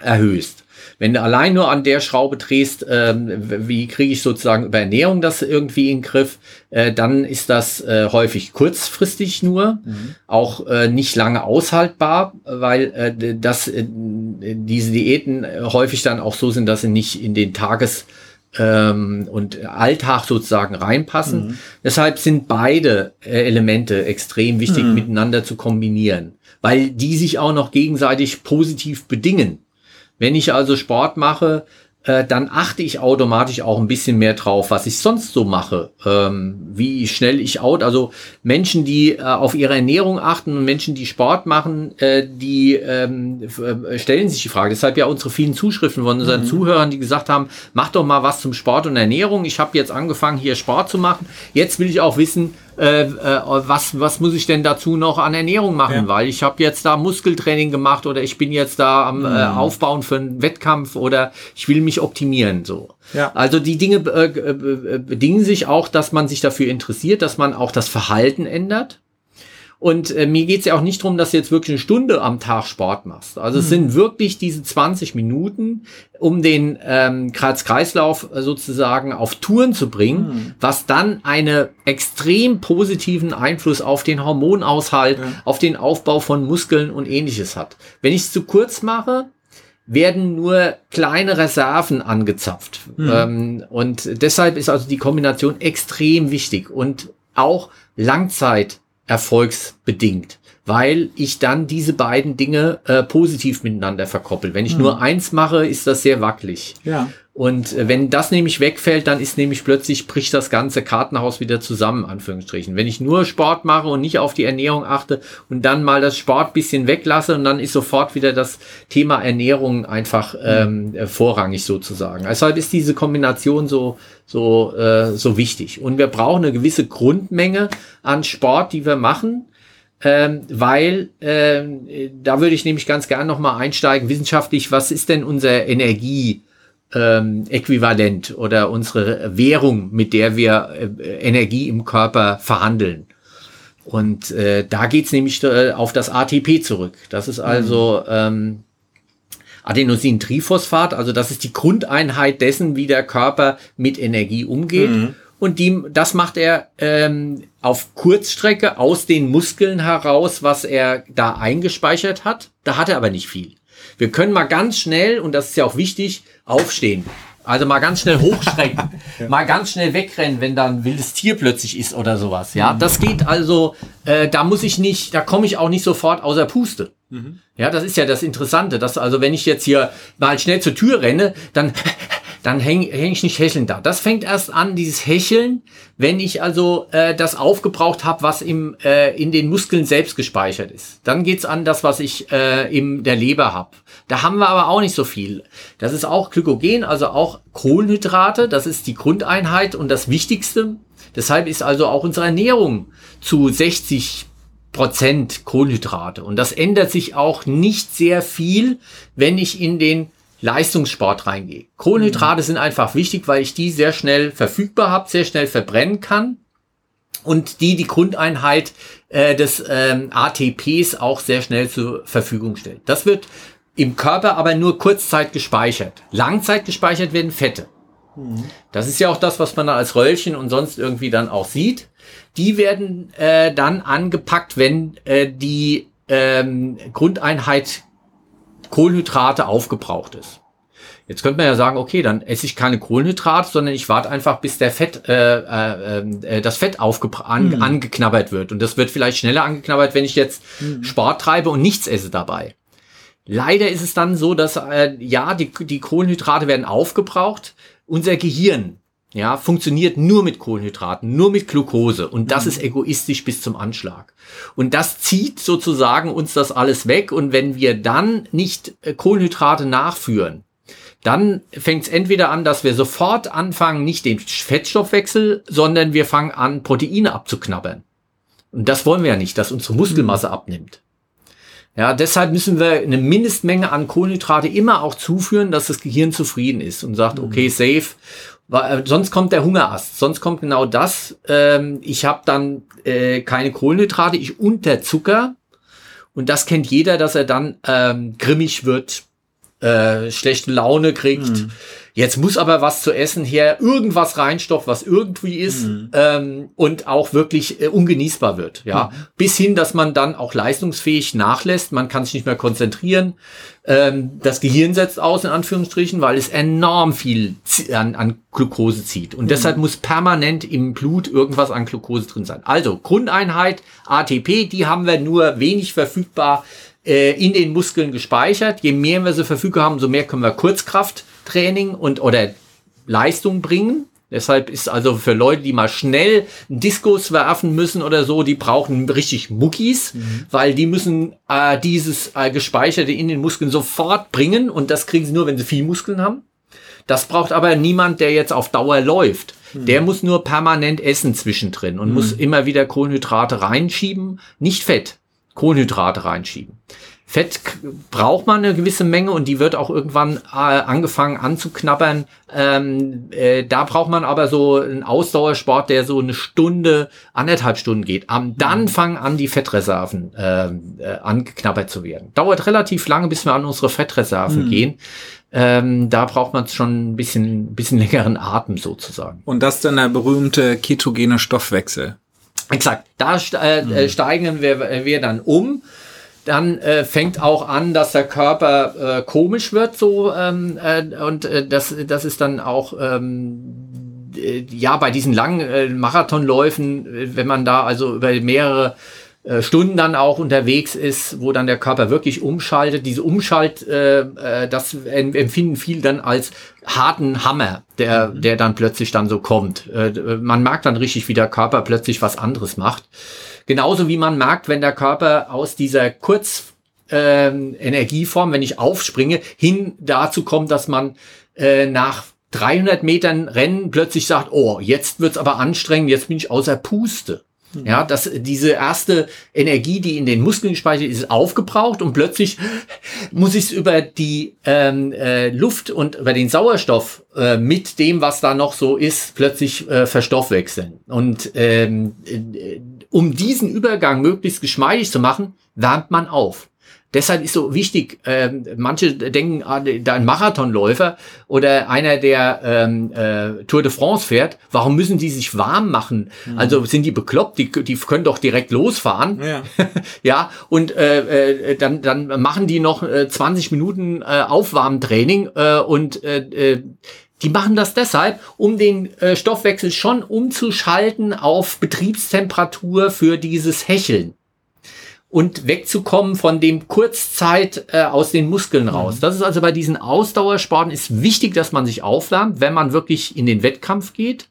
erhöhst. Wenn du allein nur an der Schraube drehst, ähm, wie kriege ich sozusagen über Ernährung das irgendwie in den Griff, äh, dann ist das äh, häufig kurzfristig nur, mhm. auch äh, nicht lange aushaltbar, weil äh, das, äh, diese Diäten häufig dann auch so sind, dass sie nicht in den Tages- ähm, und Alltag sozusagen reinpassen. Mhm. Deshalb sind beide äh, Elemente extrem wichtig mhm. miteinander zu kombinieren, weil die sich auch noch gegenseitig positiv bedingen. Wenn ich also Sport mache, äh, dann achte ich automatisch auch ein bisschen mehr drauf, was ich sonst so mache, ähm, wie schnell ich out. Also Menschen, die äh, auf ihre Ernährung achten und Menschen, die Sport machen, äh, die ähm, äh, stellen sich die Frage. Deshalb ja unsere vielen Zuschriften von unseren mhm. Zuhörern, die gesagt haben, mach doch mal was zum Sport und Ernährung. Ich habe jetzt angefangen, hier Sport zu machen. Jetzt will ich auch wissen, äh, äh, was, was muss ich denn dazu noch an Ernährung machen? Ja. Weil ich habe jetzt da Muskeltraining gemacht oder ich bin jetzt da am äh, mhm. Aufbauen für einen Wettkampf oder ich will mich optimieren. So. Ja. Also die Dinge äh, äh, bedingen sich auch, dass man sich dafür interessiert, dass man auch das Verhalten ändert. Und äh, mir geht's ja auch nicht darum, dass du jetzt wirklich eine Stunde am Tag Sport machst. Also mhm. es sind wirklich diese 20 Minuten, um den ähm, Kreislauf äh, sozusagen auf Touren zu bringen, mhm. was dann einen extrem positiven Einfluss auf den Hormonaushalt, ja. auf den Aufbau von Muskeln und ähnliches hat. Wenn ich es zu kurz mache, werden nur kleine Reserven angezapft. Mhm. Ähm, und deshalb ist also die Kombination extrem wichtig und auch Langzeit erfolgsbedingt, weil ich dann diese beiden Dinge äh, positiv miteinander verkoppel. Wenn ich mhm. nur eins mache, ist das sehr wackelig.
Ja.
Und äh, wenn das nämlich wegfällt, dann ist nämlich plötzlich bricht das ganze Kartenhaus wieder zusammen, Anführungsstrichen. Wenn ich nur Sport mache und nicht auf die Ernährung achte und dann mal das Sport bisschen weglasse und dann ist sofort wieder das Thema Ernährung einfach mhm. ähm, äh, vorrangig sozusagen. Deshalb ist diese Kombination so so, äh, so wichtig. Und wir brauchen eine gewisse Grundmenge an Sport, die wir machen. Ähm, weil ähm, da würde ich nämlich ganz gern nochmal einsteigen, wissenschaftlich, was ist denn unser Energie? Ähm, Äquivalent oder unsere Währung, mit der wir äh, Energie im Körper verhandeln. Und äh, da geht's nämlich äh, auf das ATP zurück. Das ist also ähm, Adenosintriphosphat, also das ist die Grundeinheit dessen, wie der Körper mit Energie umgeht. Mhm. Und die, das macht er ähm, auf Kurzstrecke aus den Muskeln heraus, was er da eingespeichert hat. Da hat er aber nicht viel. Wir können mal ganz schnell, und das ist ja auch wichtig, aufstehen. Also mal ganz schnell hochschrecken, ja. mal ganz schnell wegrennen, wenn da ein wildes Tier plötzlich ist oder sowas. Ja, das geht also, äh, da muss ich nicht, da komme ich auch nicht sofort außer Puste. Mhm. Ja, das ist ja das Interessante, dass also wenn ich jetzt hier mal schnell zur Tür renne, dann dann hänge häng ich nicht hechelnd da. Das fängt erst an, dieses Hecheln, wenn ich also äh, das aufgebraucht habe, was im, äh, in den Muskeln selbst gespeichert ist. Dann geht's an das, was ich äh, in der Leber habe. Da haben wir aber auch nicht so viel. Das ist auch Glykogen, also auch Kohlenhydrate. Das ist die Grundeinheit und das Wichtigste. Deshalb ist also auch unsere Ernährung zu 60 Prozent Kohlenhydrate. Und das ändert sich auch nicht sehr viel, wenn ich in den Leistungssport reingehe. Kohlenhydrate mhm. sind einfach wichtig, weil ich die sehr schnell verfügbar habe, sehr schnell verbrennen kann und die die Grundeinheit äh, des ähm, ATPs auch sehr schnell zur Verfügung stellt. Das wird im Körper aber nur Kurzzeit gespeichert. Langzeit gespeichert werden Fette. Mhm. Das ist ja auch das, was man da als Röllchen und sonst irgendwie dann auch sieht. Die werden äh, dann angepackt, wenn äh, die ähm, Grundeinheit Kohlenhydrate aufgebraucht ist. Jetzt könnte man ja sagen, okay, dann esse ich keine Kohlenhydrate, sondern ich warte einfach, bis der Fett, äh, äh, äh, das Fett an, mhm. angeknabbert wird. Und das wird vielleicht schneller angeknabbert, wenn ich jetzt mhm. Sport treibe und nichts esse dabei. Leider ist es dann so, dass äh, ja, die, die Kohlenhydrate werden aufgebraucht. Unser Gehirn ja, funktioniert nur mit Kohlenhydraten, nur mit Glucose. Und das mhm. ist egoistisch bis zum Anschlag. Und das zieht sozusagen uns das alles weg. Und wenn wir dann nicht äh, Kohlenhydrate nachführen, dann fängt es entweder an, dass wir sofort anfangen, nicht den Fettstoffwechsel, sondern wir fangen an, Proteine abzuknabbern. Und das wollen wir ja nicht, dass unsere Muskelmasse mhm. abnimmt. Ja, deshalb müssen wir eine Mindestmenge an Kohlenhydrate immer auch zuführen, dass das Gehirn zufrieden ist und sagt, mhm. okay, safe. Äh, sonst kommt der Hungerast. Sonst kommt genau das. Ähm, ich habe dann äh, keine Kohlenhydrate, ich unterzucker. Und das kennt jeder, dass er dann ähm, grimmig wird, äh, schlechte Laune kriegt. Mhm. Jetzt muss aber was zu essen her, irgendwas reinstopft, was irgendwie ist mhm. ähm, und auch wirklich äh, ungenießbar wird. Ja, mhm. bis hin, dass man dann auch leistungsfähig nachlässt. Man kann sich nicht mehr konzentrieren. Ähm, das Gehirn setzt aus in Anführungsstrichen, weil es enorm viel an, an Glucose zieht und mhm. deshalb muss permanent im Blut irgendwas an Glucose drin sein. Also Grundeinheit ATP, die haben wir nur wenig verfügbar äh, in den Muskeln gespeichert. Je mehr wir sie verfügbar haben, so mehr können wir Kurzkrafttraining und oder Leistung bringen. Deshalb ist also für Leute, die mal schnell Diskus werfen müssen oder so, die brauchen richtig Muckis, mhm. weil die müssen äh, dieses äh, Gespeicherte in den Muskeln sofort bringen und das kriegen sie nur, wenn sie viel Muskeln haben. Das braucht aber niemand, der jetzt auf Dauer läuft. Mhm. Der muss nur permanent essen zwischendrin und mhm. muss immer wieder Kohlenhydrate reinschieben, nicht Fett. Kohlenhydrate reinschieben. Fett braucht man eine gewisse Menge und die wird auch irgendwann äh, angefangen anzuknabbern. Ähm, äh, da braucht man aber so einen Ausdauersport, der so eine Stunde, anderthalb Stunden geht. Ähm, dann mhm. fangen an, die Fettreserven äh, äh, angeknabbert zu werden. Dauert relativ lange, bis wir an unsere Fettreserven mhm. gehen. Ähm, da braucht man schon ein bisschen, bisschen längeren Atem sozusagen.
Und das dann der berühmte ketogene Stoffwechsel.
Exakt. Da äh, mhm. Äh, steigen wir, wir dann um. Dann äh, fängt auch an, dass der Körper äh, komisch wird, so ähm, äh, und äh, das, das ist dann auch ähm, äh, ja bei diesen langen äh, Marathonläufen, äh, wenn man da also über mehrere äh, Stunden dann auch unterwegs ist, wo dann der Körper wirklich umschaltet. Diese Umschalt, äh, äh, das empfinden viele dann als harten Hammer, der, mhm. der dann plötzlich dann so kommt. Äh, man merkt dann richtig, wie der Körper plötzlich was anderes macht. Genauso wie man merkt, wenn der Körper aus dieser Kurz ähm, Energieform, wenn ich aufspringe, hin dazu kommt, dass man äh, nach 300 Metern Rennen plötzlich sagt, oh, jetzt wird's aber anstrengend, jetzt bin ich außer Puste. Ja, dass diese erste Energie, die in den Muskeln gespeichert ist, aufgebraucht und plötzlich muss ich es über die ähm, äh, Luft und über den Sauerstoff äh, mit dem, was da noch so ist, plötzlich äh, verstoffwechseln. Und ähm, äh, um diesen Übergang möglichst geschmeidig zu machen, wärmt man auf. Deshalb ist so wichtig, äh, manche denken an da ein Marathonläufer oder einer, der ähm, äh, Tour de France fährt, warum müssen die sich warm machen? Mhm. Also sind die bekloppt, die, die können doch direkt losfahren. Ja, ja und äh, äh, dann, dann machen die noch äh, 20 Minuten äh, Aufwärmtraining äh, und äh, äh, die machen das deshalb, um den äh, Stoffwechsel schon umzuschalten auf Betriebstemperatur für dieses Hecheln und wegzukommen von dem Kurzzeit äh, aus den Muskeln raus. Mhm. Das ist also bei diesen Ausdauersporten ist wichtig, dass man sich aufwärmt, wenn man wirklich in den Wettkampf geht,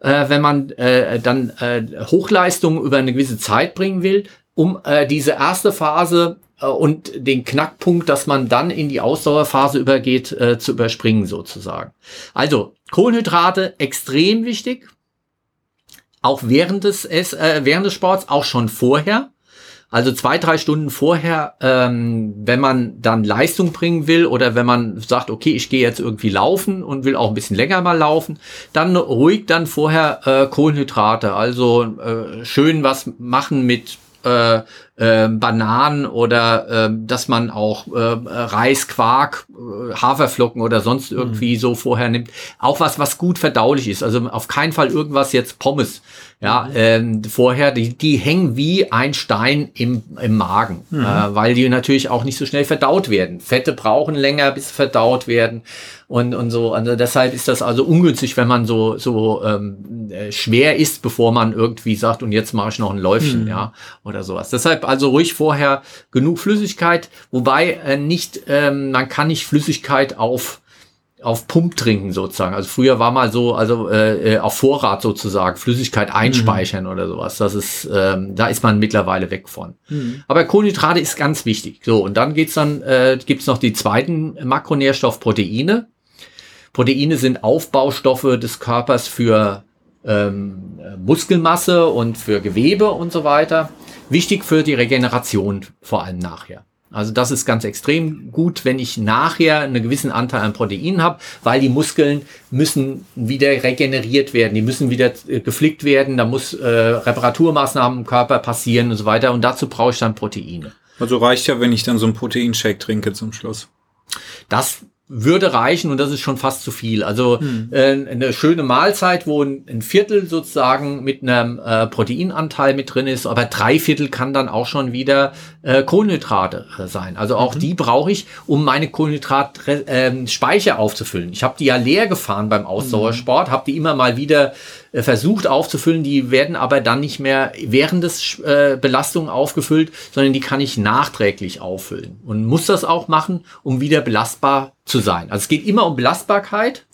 äh, wenn man äh, dann äh, Hochleistungen über eine gewisse Zeit bringen will, um äh, diese erste Phase äh, und den Knackpunkt, dass man dann in die Ausdauerphase übergeht, äh, zu überspringen sozusagen. Also Kohlenhydrate extrem wichtig, auch während des, äh, während des Sports, auch schon vorher. Also zwei, drei Stunden vorher, ähm, wenn man dann Leistung bringen will oder wenn man sagt, okay, ich gehe jetzt irgendwie laufen und will auch ein bisschen länger mal laufen, dann ruhig dann vorher äh, Kohlenhydrate. Also äh, schön was machen mit äh, äh, Bananen oder äh, dass man auch äh, Reis, Quark, äh, Haferflocken oder sonst irgendwie mhm. so vorher nimmt. Auch was, was gut verdaulich ist. Also auf keinen Fall irgendwas jetzt Pommes. Ja, mhm. ähm, vorher, die, die hängen wie ein Stein im, im Magen, mhm. äh, weil die natürlich auch nicht so schnell verdaut werden. Fette brauchen länger, bis verdaut werden und, und so. Also deshalb ist das also ungünstig, wenn man so, so ähm, äh, schwer ist, bevor man irgendwie sagt, und jetzt mache ich noch ein Läufchen, mhm. ja, oder sowas. Deshalb also ruhig vorher genug Flüssigkeit, wobei äh, nicht, ähm, man kann nicht Flüssigkeit auf auf Pump trinken sozusagen. Also früher war mal so, also äh, äh, auf Vorrat sozusagen Flüssigkeit einspeichern mhm. oder sowas. Das ist, ähm, da ist man mittlerweile weg von. Mhm. Aber Kohlenhydrate ist ganz wichtig. So und dann geht's dann, äh, gibt's noch die zweiten Makronährstoff Proteine. Proteine sind Aufbaustoffe des Körpers für ähm, Muskelmasse und für Gewebe und so weiter. Wichtig für die Regeneration vor allem nachher. Also das ist ganz extrem gut, wenn ich nachher einen gewissen Anteil an Proteinen habe, weil die Muskeln müssen wieder regeneriert werden, die müssen wieder äh, geflickt werden, da muss äh, Reparaturmaßnahmen im Körper passieren und so weiter und dazu brauche ich dann Proteine.
Also reicht ja, wenn ich dann so einen Proteinshake trinke zum Schluss.
Das würde reichen und das ist schon fast zu viel. Also hm. äh, eine schöne Mahlzeit, wo ein, ein Viertel sozusagen mit einem äh, Proteinanteil mit drin ist, aber drei Viertel kann dann auch schon wieder äh, Kohlenhydrate äh, sein. Also auch mhm. die brauche ich, um meine Kohlenhydratspeicher äh, aufzufüllen. Ich habe die ja leer gefahren beim Ausdauersport, mhm. habe die immer mal wieder versucht aufzufüllen, die werden aber dann nicht mehr während des äh, Belastung aufgefüllt, sondern die kann ich nachträglich auffüllen und muss das auch machen, um wieder belastbar zu sein. Also es geht immer um Belastbarkeit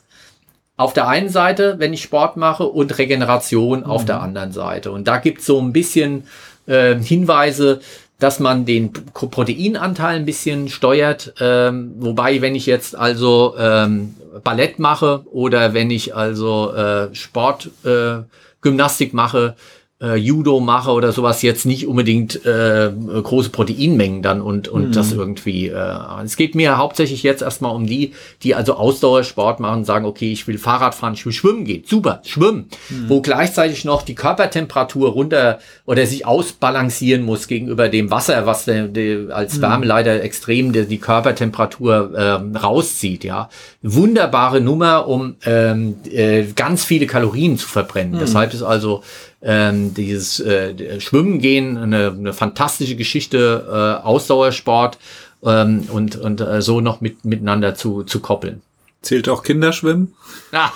auf der einen Seite, wenn ich Sport mache, und Regeneration mhm. auf der anderen Seite. Und da gibt es so ein bisschen äh, Hinweise, dass man den Proteinanteil ein bisschen steuert. Ähm, wobei, wenn ich jetzt also ähm, Ballett mache oder wenn ich also äh, Sport, äh, Gymnastik mache, äh, Judo mache oder sowas jetzt nicht unbedingt äh, große Proteinmengen dann und und mhm. das irgendwie. Äh, es geht mir hauptsächlich jetzt erstmal um die, die also Ausdauersport machen, sagen, okay, ich will Fahrrad fahren, ich will schwimmen gehen, super, schwimmen, mhm. wo gleichzeitig noch die Körpertemperatur runter oder sich ausbalancieren muss gegenüber dem Wasser, was der, der als mhm. Wärme leider extrem die, die Körpertemperatur äh, rauszieht. Ja, wunderbare Nummer, um ähm, äh, ganz viele Kalorien zu verbrennen. Mhm. Deshalb ist also ähm, dieses äh, Schwimmen gehen, eine, eine fantastische Geschichte, äh, Ausdauersport ähm, und, und äh, so noch mit, miteinander zu, zu koppeln.
Zählt auch Kinderschwimmen? das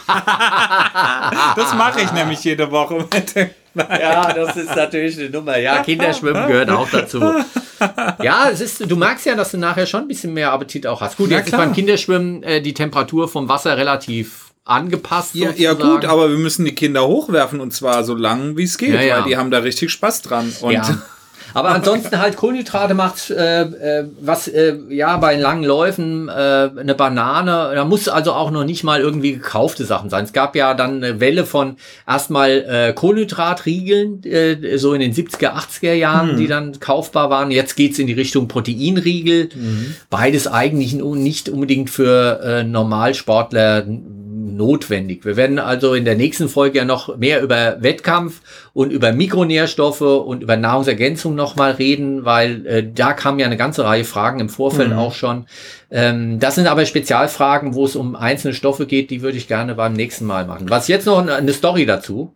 mache ich nämlich jede Woche.
ja, das ist natürlich eine Nummer. Ja, Kinderschwimmen gehört auch dazu. Ja, es ist, du merkst ja, dass du nachher schon ein bisschen mehr Appetit auch hast. Gut, jetzt ist beim Kinderschwimmen äh, die Temperatur vom Wasser relativ angepasst.
Ja, ja, gut, aber wir müssen die Kinder hochwerfen und zwar so lang wie es geht, ja, ja. weil die haben da richtig Spaß dran. Und ja.
Aber ansonsten halt Kohlenhydrate macht äh, äh, was äh, ja bei langen Läufen äh, eine Banane. Da muss also auch noch nicht mal irgendwie gekaufte Sachen sein. Es gab ja dann eine Welle von erstmal äh, Kohlenhydratriegeln äh, so in den 70er, 80er Jahren, mhm. die dann kaufbar waren. Jetzt geht's in die Richtung Proteinriegel. Mhm. Beides eigentlich nicht unbedingt für äh, Normalsportler notwendig. Wir werden also in der nächsten Folge ja noch mehr über Wettkampf und über Mikronährstoffe und über Nahrungsergänzung nochmal reden, weil äh, da kam ja eine ganze Reihe Fragen im Vorfeld mhm. auch schon. Ähm, das sind aber Spezialfragen, wo es um einzelne Stoffe geht, die würde ich gerne beim nächsten Mal machen. Was jetzt noch eine Story dazu?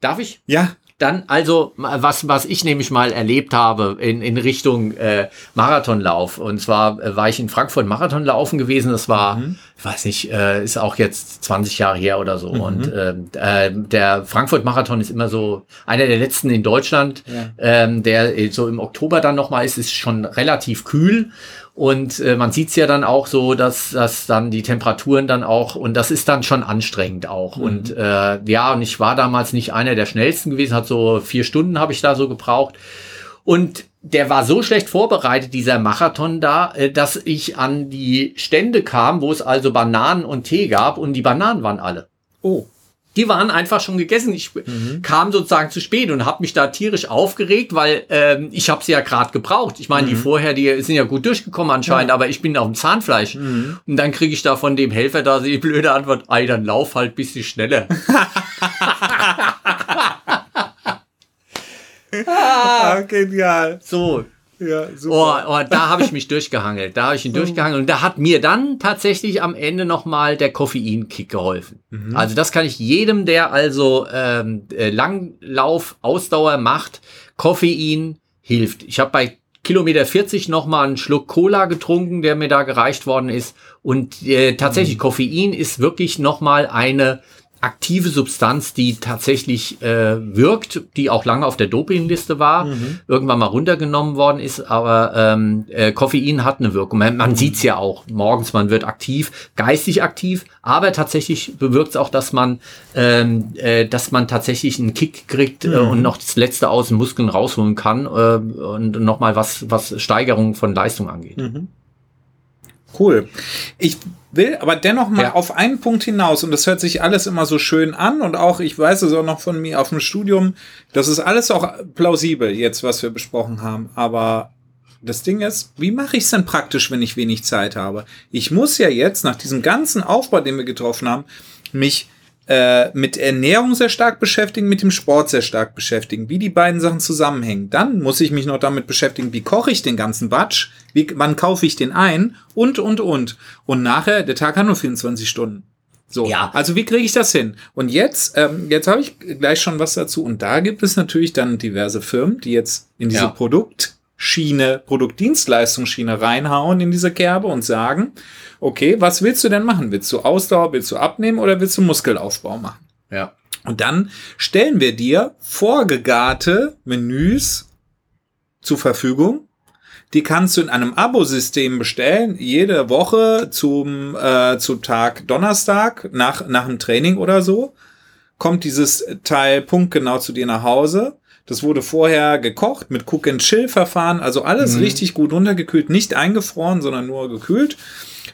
Darf ich?
Ja,
dann also, was, was ich nämlich mal erlebt habe in, in Richtung äh, Marathonlauf. Und zwar äh, war ich in Frankfurt Marathon laufen gewesen. Das war, mhm. Ich weiß nicht, äh, ist auch jetzt 20 Jahre her oder so. Mhm. Und äh, äh, der Frankfurt Marathon ist immer so einer der letzten in Deutschland, ja. ähm, der so im Oktober dann nochmal ist, ist schon relativ kühl. Und äh, man sieht's ja dann auch so, dass, dass dann die Temperaturen dann auch, und das ist dann schon anstrengend auch. Mhm. Und äh, ja, und ich war damals nicht einer der schnellsten gewesen, hat so vier Stunden habe ich da so gebraucht. Und der war so schlecht vorbereitet, dieser Marathon da, äh, dass ich an die Stände kam, wo es also Bananen und Tee gab und die Bananen waren alle. Oh die waren einfach schon gegessen. Ich mhm. kam sozusagen zu spät und habe mich da tierisch aufgeregt, weil ähm, ich habe sie ja gerade gebraucht. Ich meine, mhm. die vorher, die sind ja gut durchgekommen anscheinend, ja. aber ich bin auf dem Zahnfleisch. Mhm. Und dann kriege ich da von dem Helfer da die blöde Antwort, ei, dann lauf halt bisschen schneller. Ja!
Ah, genial.
So,
Ja,
Oh,
super.
oh, da habe ich mich durchgehangelt. Da habe ich ihn durchgehangelt. Und da hat mir dann tatsächlich am Ende nochmal der Koffeinkick geholfen. Also das kann ich jedem, der also ähm, äh, Langlauf, Ausdauer macht, Koffein hilft. Ich habe bei Kilometer 40 nochmal einen Schluck Cola getrunken, der mir da gereicht worden ist. Und äh, tatsächlich, Koffein ist wirklich nochmal eine aktive Substanz, die tatsächlich äh, wirkt, die auch lange auf der Dopingliste war, irgendwann mal runtergenommen worden ist, aber ähm, äh, Koffein hat eine Wirkung. Man, man sieht's ja auch. Morgens, man wird aktiv, geistig aktiv, aber tatsächlich bewirkt es auch, dass man, ähm, äh, dass man tatsächlich einen Kick kriegt äh, und noch das Letzte aus den Muskeln rausholen kann äh, und nochmal was, was Steigerung von Leistung angeht.
Cool. Ich will aber dennoch mal
Ja.
auf einen Punkt hinaus und das hört sich alles immer so schön an und auch, ich weiß es auch noch von mir auf dem Studium, das ist alles auch plausibel jetzt, was wir besprochen haben, aber das Ding ist, wie mache ich es denn praktisch, wenn ich wenig Zeit habe? Ich muss ja jetzt nach diesem ganzen Aufbau, den wir getroffen haben, mich äh, mit Ernährung sehr stark beschäftigen, mit dem Sport sehr stark beschäftigen, wie die beiden Sachen zusammenhängen. Dann muss ich mich noch damit beschäftigen, wie koche ich den ganzen Batsch, wie, wann kaufe ich den ein und, und, und. Und nachher, der Tag hat nur 24 Stunden. So,
Ja.
also wie kriege ich das hin? Und jetzt, ähm, jetzt habe ich gleich schon was dazu. Und da gibt es natürlich dann diverse Firmen, die jetzt in diese
Ja.
Produktschiene, Produktdienstleistungsschiene reinhauen in diese Kerbe und sagen, okay, was willst du denn machen? Willst du Ausdauer, willst du abnehmen oder willst du Muskelaufbau machen?
Ja.
Und dann stellen wir dir vorgegarte Menüs zur Verfügung. Die kannst du in einem Abo-System bestellen, jede Woche zum, äh, zum Tag Donnerstag nach, nach einem Training oder so. Kommt dieses Teil punktgenau zu dir nach Hause. Das wurde vorher gekocht mit Cook-and-Chill-Verfahren, also alles richtig gut runtergekühlt, nicht eingefroren, sondern nur gekühlt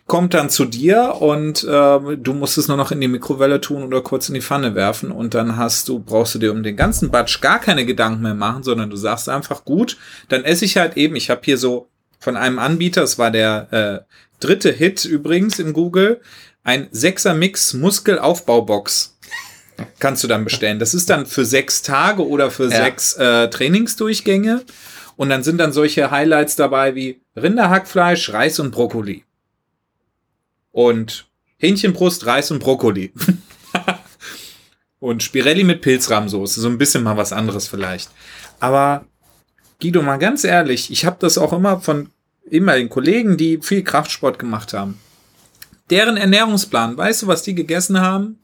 kommt dann zu dir und äh, du musst es nur noch in die Mikrowelle tun oder kurz in die Pfanne werfen und dann hast du, brauchst du dir um den ganzen Batsch gar keine Gedanken mehr machen, sondern du sagst einfach gut, dann esse ich halt eben, ich habe hier so von einem Anbieter, es war der äh, dritte Hit übrigens in Google, ein Sechser Mix Muskelaufbaubox. Kannst du dann bestellen. Das ist dann für sechs Tage oder für
Ja.
sechs äh, Trainingsdurchgänge. Und dann sind dann solche Highlights dabei wie Rinderhackfleisch, Reis und Brokkoli und Hähnchenbrust, Reis und Brokkoli. und Spirelli mit Pilzrahmsoße, so ein bisschen mal was anderes vielleicht. Aber Guido, mal ganz ehrlich, ich habe das auch immer von ehemaligen Kollegen, die viel Kraftsport gemacht haben. Deren Ernährungsplan, weißt du, was die gegessen haben?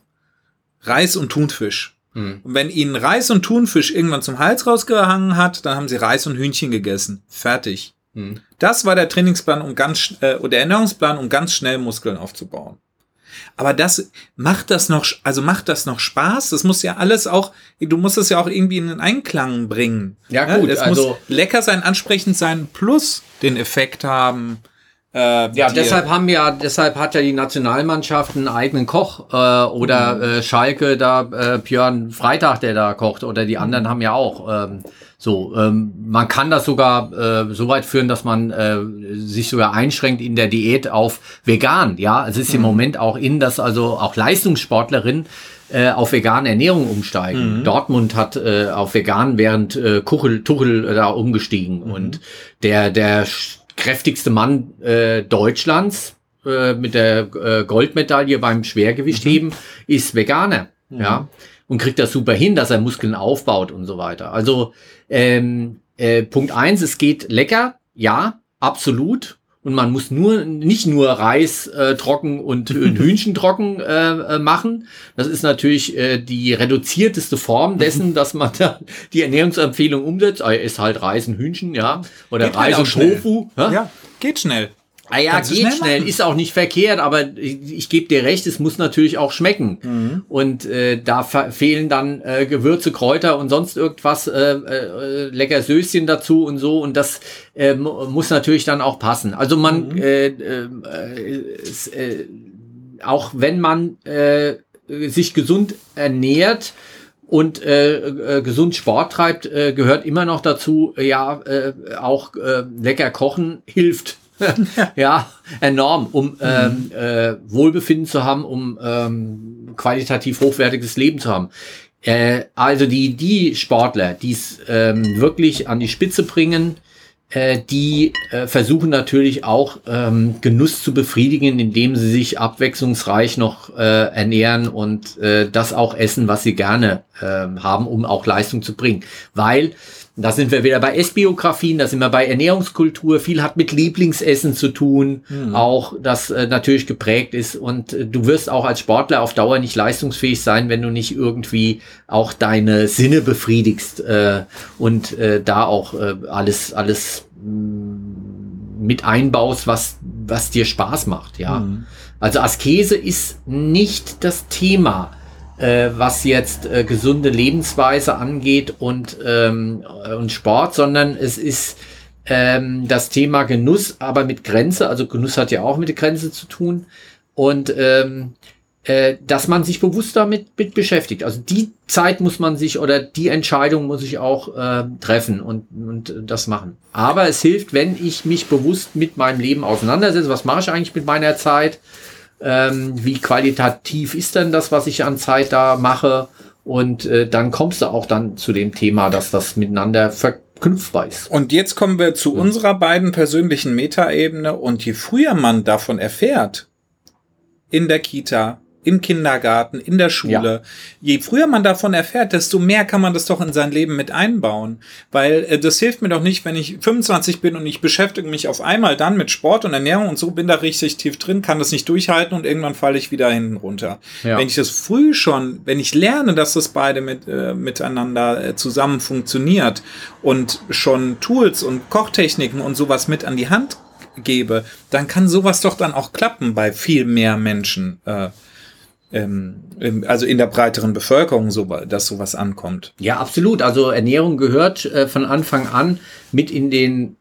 Reis und Thunfisch.
Hm.
Und wenn ihnen Reis und Thunfisch irgendwann zum Hals rausgehangen hat, dann haben sie Reis und Hühnchen gegessen. Fertig.
Hm. Das
war der Trainingsplan, um ganz äh, oder der Ernährungsplan, um ganz schnell Muskeln aufzubauen. Aber das macht das noch, also macht das noch Spaß? Das muss ja alles auch, du musst es ja auch irgendwie in den Einklang bringen.
Ja, gut,
es
also-
muss lecker sein, ansprechend sein, plus den Effekt haben. Äh,
Ja, deshalb haben ja, deshalb hat ja die Nationalmannschaft einen eigenen Koch äh, oder äh, Schalke da äh, Björn Freitag, der da kocht oder die anderen haben ja auch ähm, so. Ähm, man kann das sogar äh, so weit führen, dass man äh, sich sogar einschränkt in der Diät auf vegan. Ja, es ist im Moment auch in, dass also auch Leistungssportlerinnen äh, auf vegane Ernährung umsteigen. Dortmund hat äh, auf vegan während äh, Kuchel, Tuchel äh, da umgestiegen und der der kräftigste Mann äh, Deutschlands äh, mit der äh, Goldmedaille beim Schwergewichtheben ist Veganer, ja, und kriegt das super hin, dass er Muskeln aufbaut und so weiter. Also ähm, äh, Punkt eins, es geht lecker, ja, absolut. Und man muss nur nicht nur Reis äh, trocken und Hühnchen trocken äh, äh, machen. Das ist natürlich äh, die reduzierteste Form dessen, dass man da die Ernährungsempfehlung umsetzt. Ah, ist halt Reis und Hühnchen, ja. Oder
Geht halt
Reis und
schnell.
Tofu. hä?
Ja, geht schnell.
Ah ja,
Kannst
geht
schnell
schnell, ist auch nicht verkehrt, aber ich, ich gebe dir recht, es muss natürlich auch schmecken.
Mhm.
Und äh, da fe- fehlen dann äh, Gewürze, Kräuter und sonst irgendwas, äh, äh, lecker Söschen dazu und so. Und das äh, mu- muss natürlich dann auch passen. Also man,
Mhm.
äh, äh, es, äh, auch wenn man äh, sich gesund ernährt, und äh, äh, gesund Sport treibt, äh, gehört immer noch dazu, ja, äh, auch äh, lecker kochen hilft. Ja, enorm, um ähm, äh, Wohlbefinden zu haben, um ähm, qualitativ hochwertiges Leben zu haben. Äh, also die, die Sportler, die es ähm, wirklich an die Spitze bringen, äh, die äh, versuchen natürlich auch ähm, Genuss zu befriedigen, indem sie sich abwechslungsreich noch äh, ernähren und äh, das auch essen, was sie gerne äh, haben, um auch Leistung zu bringen. Weil da sind wir wieder bei Essbiografien, da sind wir bei Ernährungskultur. Viel hat mit Lieblingsessen zu tun, mhm. auch das äh, natürlich geprägt ist. Und äh, du wirst auch als Sportler auf Dauer nicht leistungsfähig sein, wenn du nicht irgendwie auch deine Sinne befriedigst äh, und äh, da auch äh, alles alles mm, mit einbaust, was was dir Spaß macht. Ja, mhm. also Askese ist nicht das Thema äh, was jetzt äh, gesunde Lebensweise angeht und, ähm, und Sport, sondern es ist ähm, das Thema Genuss, aber mit Grenze. Also Genuss hat ja auch mit Grenze zu tun. Und ähm, äh, dass man sich bewusst damit mit beschäftigt. Also die Zeit muss man sich oder die Entscheidung muss ich auch äh, treffen und, und das machen. Aber es hilft, wenn ich mich bewusst mit meinem Leben auseinandersetze. Was mache ich eigentlich mit meiner Zeit? Ähm, wie qualitativ ist denn das, was ich an Zeit da mache? Und äh, dann kommst du auch dann zu dem Thema, dass das miteinander verknüpfbar ist.
Und jetzt kommen wir zu ja. unserer beiden persönlichen Metaebene. Und je früher man davon erfährt, in der Kita, im Kindergarten, in der Schule. Ja. Je früher man davon erfährt, desto mehr kann man das doch in sein Leben mit einbauen. Weil äh, das hilft mir doch nicht, wenn ich 25 bin und ich beschäftige mich auf einmal dann mit Sport und Ernährung und so bin da richtig tief drin, kann das nicht durchhalten und irgendwann falle ich wieder hinten runter. Ja. Wenn ich das früh schon, wenn ich lerne, dass das beide mit, äh, miteinander äh, zusammen funktioniert und schon Tools und Kochtechniken und sowas mit an die Hand gebe, dann kann sowas doch dann auch klappen bei viel mehr Menschen. Äh, ähm, also in der breiteren Bevölkerung, so, dass sowas ankommt.
Ja, absolut. Also Ernährung gehört äh, von Anfang an mit in den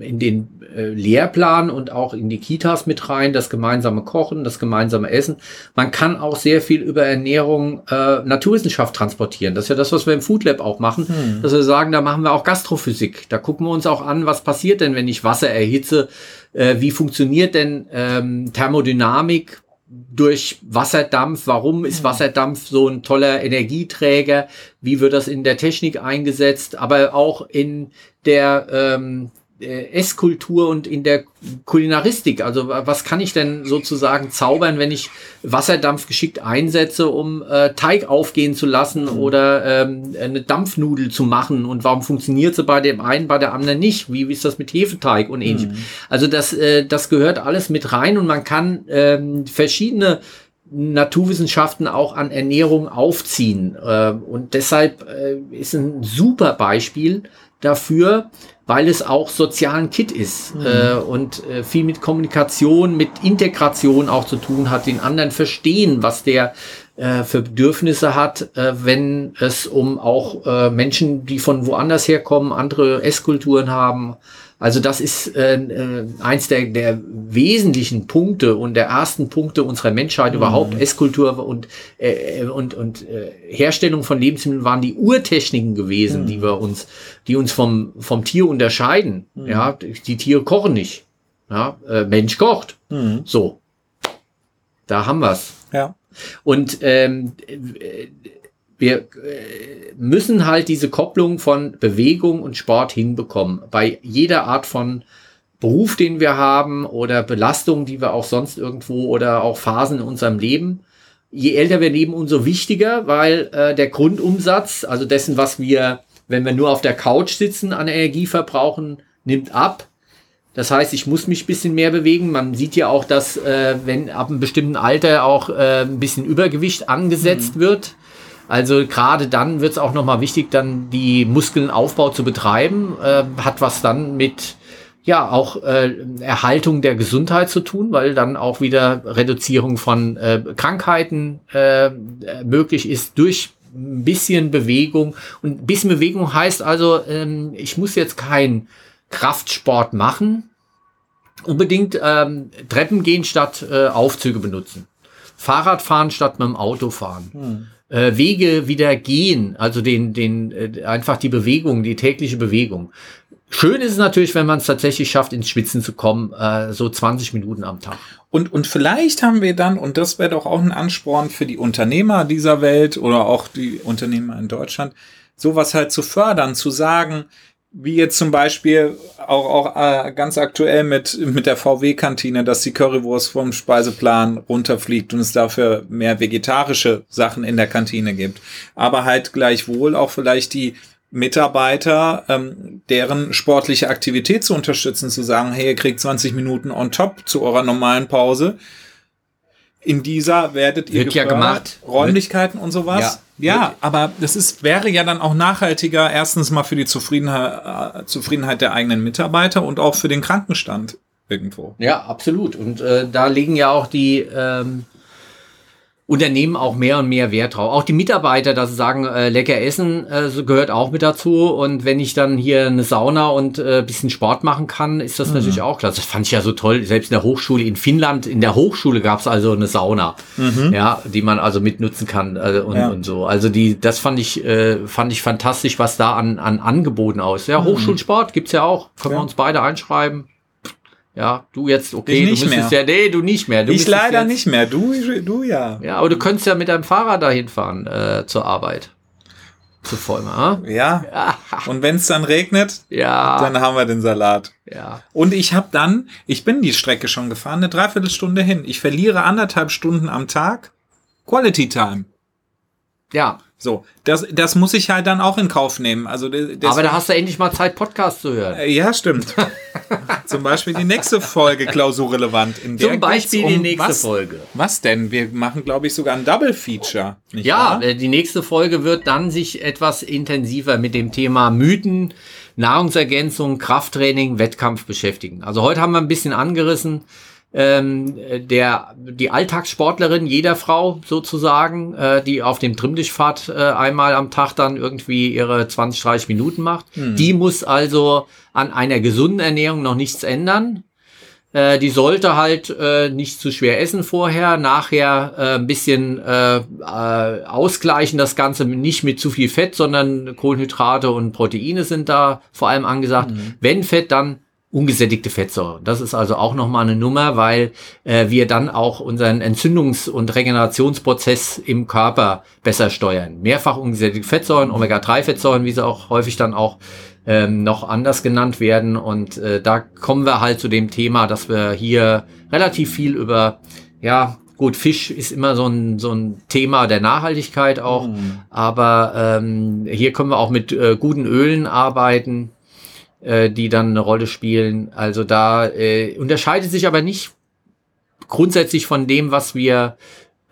in den äh, Lehrplan und auch in die Kitas mit rein, das gemeinsame Kochen, das gemeinsame Essen. Man kann auch sehr viel über Ernährung äh, Naturwissenschaft transportieren. Das ist ja das, was wir im Food Lab auch machen, hm. dass wir sagen, da machen wir auch Gastrophysik. Da gucken wir uns auch an, was passiert denn, wenn ich Wasser erhitze, äh, wie funktioniert denn ähm, Thermodynamik durch Wasserdampf. Warum ist Wasserdampf so ein toller Energieträger? Wie wird das in der Technik eingesetzt? Aber auch in der ähm, äh, Esskultur und in der Kulinaristik. Also was kann ich denn sozusagen zaubern, wenn ich Wasserdampf geschickt einsetze, um äh, Teig aufgehen zu lassen mhm. oder ähm, eine Dampfnudel zu machen? Und warum funktioniert sie bei dem einen, bei der anderen nicht? Wie, wie ist das mit Hefeteig und ähnlichem? Mhm. Also das, äh, das gehört alles mit rein und man kann ähm, verschiedene Naturwissenschaften auch an Ernährung aufziehen. Äh, und deshalb äh, ist ein super Beispiel dafür, weil es auch sozialen Kit ist mhm. äh, und äh, viel mit Kommunikation, mit Integration auch zu tun hat, den anderen verstehen, was der äh, für Bedürfnisse hat, äh, wenn es um auch äh, Menschen, die von woanders herkommen, andere Esskulturen haben, also das ist äh, äh, eins der, der wesentlichen Punkte und der ersten Punkte unserer Menschheit mhm. überhaupt. Esskultur und, äh, und, und äh, Herstellung von Lebensmitteln waren die Urtechniken gewesen, mhm. die wir uns, die uns vom, vom Tier unterscheiden. Mhm. Ja, die Tiere kochen nicht. Ja, äh, Mensch kocht. Mhm. So. Da haben wir's.
Ja.
Und ähm, wir äh, müssen halt diese Kopplung von Bewegung und Sport hinbekommen. Bei jeder Art von Beruf, den wir haben oder Belastung, die wir auch sonst irgendwo oder auch Phasen in unserem Leben. Je älter wir leben, umso wichtiger, weil äh, der Grundumsatz, also dessen, was wir, wenn wir nur auf der Couch sitzen, an Energie verbrauchen, nimmt ab. Das heißt, ich muss mich bisschen mehr bewegen. Man sieht ja auch, dass äh, wenn ab einem bestimmten Alter auch äh, ein bisschen Übergewicht angesetzt mhm. wird. Also gerade dann wird es auch nochmal wichtig, dann die Muskelaufbau zu betreiben. Äh, hat was dann mit ja auch äh, Erhaltung der Gesundheit zu tun, weil dann auch wieder Reduzierung von äh, Krankheiten äh, möglich ist durch ein bisschen Bewegung. Und ein bisschen Bewegung heißt also, ähm, ich muss jetzt kein Kraftsport machen, unbedingt ähm, Treppen gehen statt äh, Aufzüge benutzen. Fahrrad fahren statt mit dem Auto fahren. Hm äh, Wege wieder gehen, also den, den, äh, einfach die Bewegung, die tägliche Bewegung. Schön ist es natürlich, wenn man es tatsächlich schafft, ins Schwitzen zu kommen, äh, so 20 Minuten am Tag.
Und, und vielleicht haben wir dann, und das wäre doch auch ein Ansporn für die Unternehmer dieser Welt oder auch die Unternehmer in Deutschland, sowas halt zu fördern, zu sagen, wie jetzt zum Beispiel auch, auch äh, ganz aktuell mit, mit der VW-Kantine, dass die Currywurst vom Speiseplan runterfliegt und es dafür mehr vegetarische Sachen in der Kantine gibt. Aber halt gleichwohl auch vielleicht die Mitarbeiter, ähm, deren sportliche Aktivität zu unterstützen, zu sagen, hey, ihr kriegt 20 Minuten on top zu eurer normalen Pause. In dieser werdet ihr
Wird ja gemacht.
Räumlichkeiten und sowas. Ja, ja aber das ist, wäre ja dann auch nachhaltiger, erstens mal für die Zufriedenheit, äh, Zufriedenheit der eigenen Mitarbeiter und auch für den Krankenstand irgendwo.
Ja, absolut. Und äh, da liegen ja auch die ähm, Unternehmen auch mehr und mehr Wert drauf. Auch die Mitarbeiter, dass sie sagen, äh, lecker essen äh, so gehört auch mit dazu. Und wenn ich dann hier eine Sauna und äh, bisschen Sport machen kann, ist das mhm. natürlich auch klasse. Das fand ich ja so toll. Selbst in der Hochschule in Finnland, in der Hochschule gab es also eine Sauna, mhm. ja, die man also mitnutzen kann äh, und, ja. und so. Also die, das fand ich, äh, fand ich fantastisch, was da an, an Angeboten aus. Ja, mhm. Hochschulsport gibt's ja auch. Können ja. wir uns beide einschreiben. Ja, du jetzt, okay,
ich nicht
du
mehr.
ja, nee, du nicht mehr. Du
ich leider jetzt, nicht mehr, du, du ja.
Ja, aber du könntest ja mit deinem Fahrrad dahin fahren äh, zur Arbeit. Zu Vollmer.
Ja. ja. Und wenn es dann regnet,
ja.
dann haben wir den Salat.
Ja.
Und ich habe dann, ich bin die Strecke schon gefahren, eine Dreiviertelstunde hin. Ich verliere anderthalb Stunden am Tag. Quality Time.
Ja.
So, das, das muss ich halt dann auch in Kauf nehmen. Also
deswegen, Aber da hast du endlich mal Zeit, Podcast zu hören.
Äh, ja, stimmt. Zum Beispiel die nächste Folge klausurrelevant.
In der Zum Beispiel um die nächste
was,
Folge.
Was denn? Wir machen, glaube ich, sogar ein Double Feature.
ja, wahr? Äh, die nächste Folge wird dann sich etwas intensiver mit dem Thema Mythen, Nahrungsergänzung, Krafttraining, Wettkampf beschäftigen. Also heute haben wir ein bisschen angerissen, ähm, der die Alltagssportlerin jeder Frau sozusagen, äh, die auf dem Trimmtischfahrt äh, einmal am Tag dann irgendwie ihre 20, 30 Minuten macht. Mhm. Die muss also an einer gesunden Ernährung noch nichts ändern. Äh, die sollte halt äh, nicht zu schwer essen vorher, nachher äh, ein bisschen äh, äh, ausgleichen das Ganze nicht mit zu viel Fett, sondern Kohlenhydrate und Proteine sind da vor allem angesagt. Mhm. Wenn Fett, dann ungesättigte Fettsäuren. Das ist also auch nochmal eine Nummer, weil äh, wir dann auch unseren Entzündungs- und Regenerationsprozess im Körper besser steuern. Mehrfach ungesättigte Fettsäuren, Omega-3-Fettsäuren, wie sie auch häufig dann auch ähm, noch anders genannt werden. Und äh, da kommen wir halt zu dem Thema, dass wir hier relativ viel über, ja, Gut, Fisch ist immer so ein, so ein Thema der Nachhaltigkeit auch, mm. aber ähm, hier können wir auch mit äh, guten Ölen arbeiten, äh, die dann eine Rolle spielen. Also da äh, unterscheidet sich aber nicht grundsätzlich von dem, was wir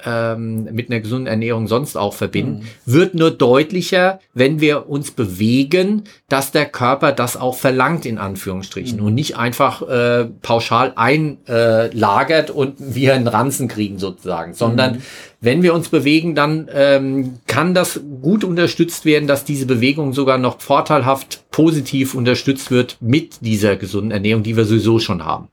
ähm, mit einer gesunden Ernährung sonst auch verbinden, mhm. wird nur deutlicher, wenn wir uns bewegen, dass der Körper das auch verlangt, in Anführungsstrichen, mhm. und nicht einfach äh, pauschal einlagert äh, und wir einen Ranzen kriegen sozusagen, sondern mhm. wenn wir uns bewegen, dann ähm, kann das gut unterstützt werden, dass diese Bewegung sogar noch vorteilhaft positiv unterstützt wird mit dieser gesunden Ernährung, die wir sowieso schon haben.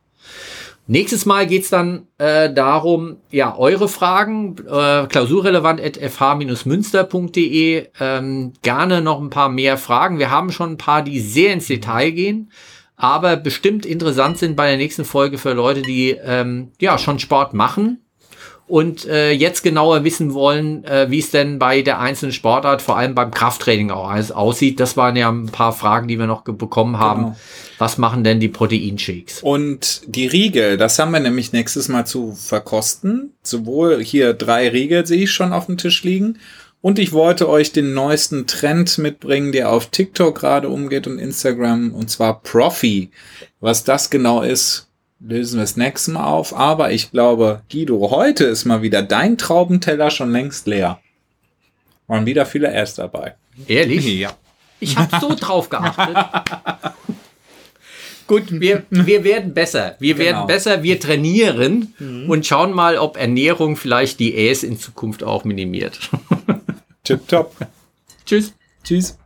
Nächstes Mal geht's dann äh, darum, ja, eure Fragen, äh, klausurrelevant.fh-münster.de, ähm, gerne noch ein paar mehr Fragen. Wir haben schon ein paar, die sehr ins Detail gehen, aber bestimmt interessant sind bei der nächsten Folge für Leute, die ähm, ja schon Sport machen und äh, jetzt genauer wissen wollen, äh, wie es denn bei der einzelnen Sportart, vor allem beim Krafttraining auch alles aussieht. Das waren ja ein paar Fragen, die wir noch bekommen haben. Genau. Was machen denn die Proteinshakes?
Und die Riegel, das haben wir nämlich nächstes Mal zu verkosten. Sowohl hier drei Riegel sehe ich schon auf dem Tisch liegen. Und ich wollte euch den neuesten Trend mitbringen, der auf TikTok gerade umgeht und Instagram, und zwar Profi. Was das genau ist, lösen wir das nächste Mal auf. Aber ich glaube, Guido, heute ist mal wieder dein Traubenteller schon längst leer. Waren wieder viele erst dabei.
Ehrlich?
Ja.
Ich habe so drauf geachtet. Gut, wir, wir werden besser. Wir genau. werden besser, wir trainieren mhm. und schauen mal, ob Ernährung vielleicht die Äs in Zukunft auch minimiert.
Tipptopp.
Tschüss.
Tschüss.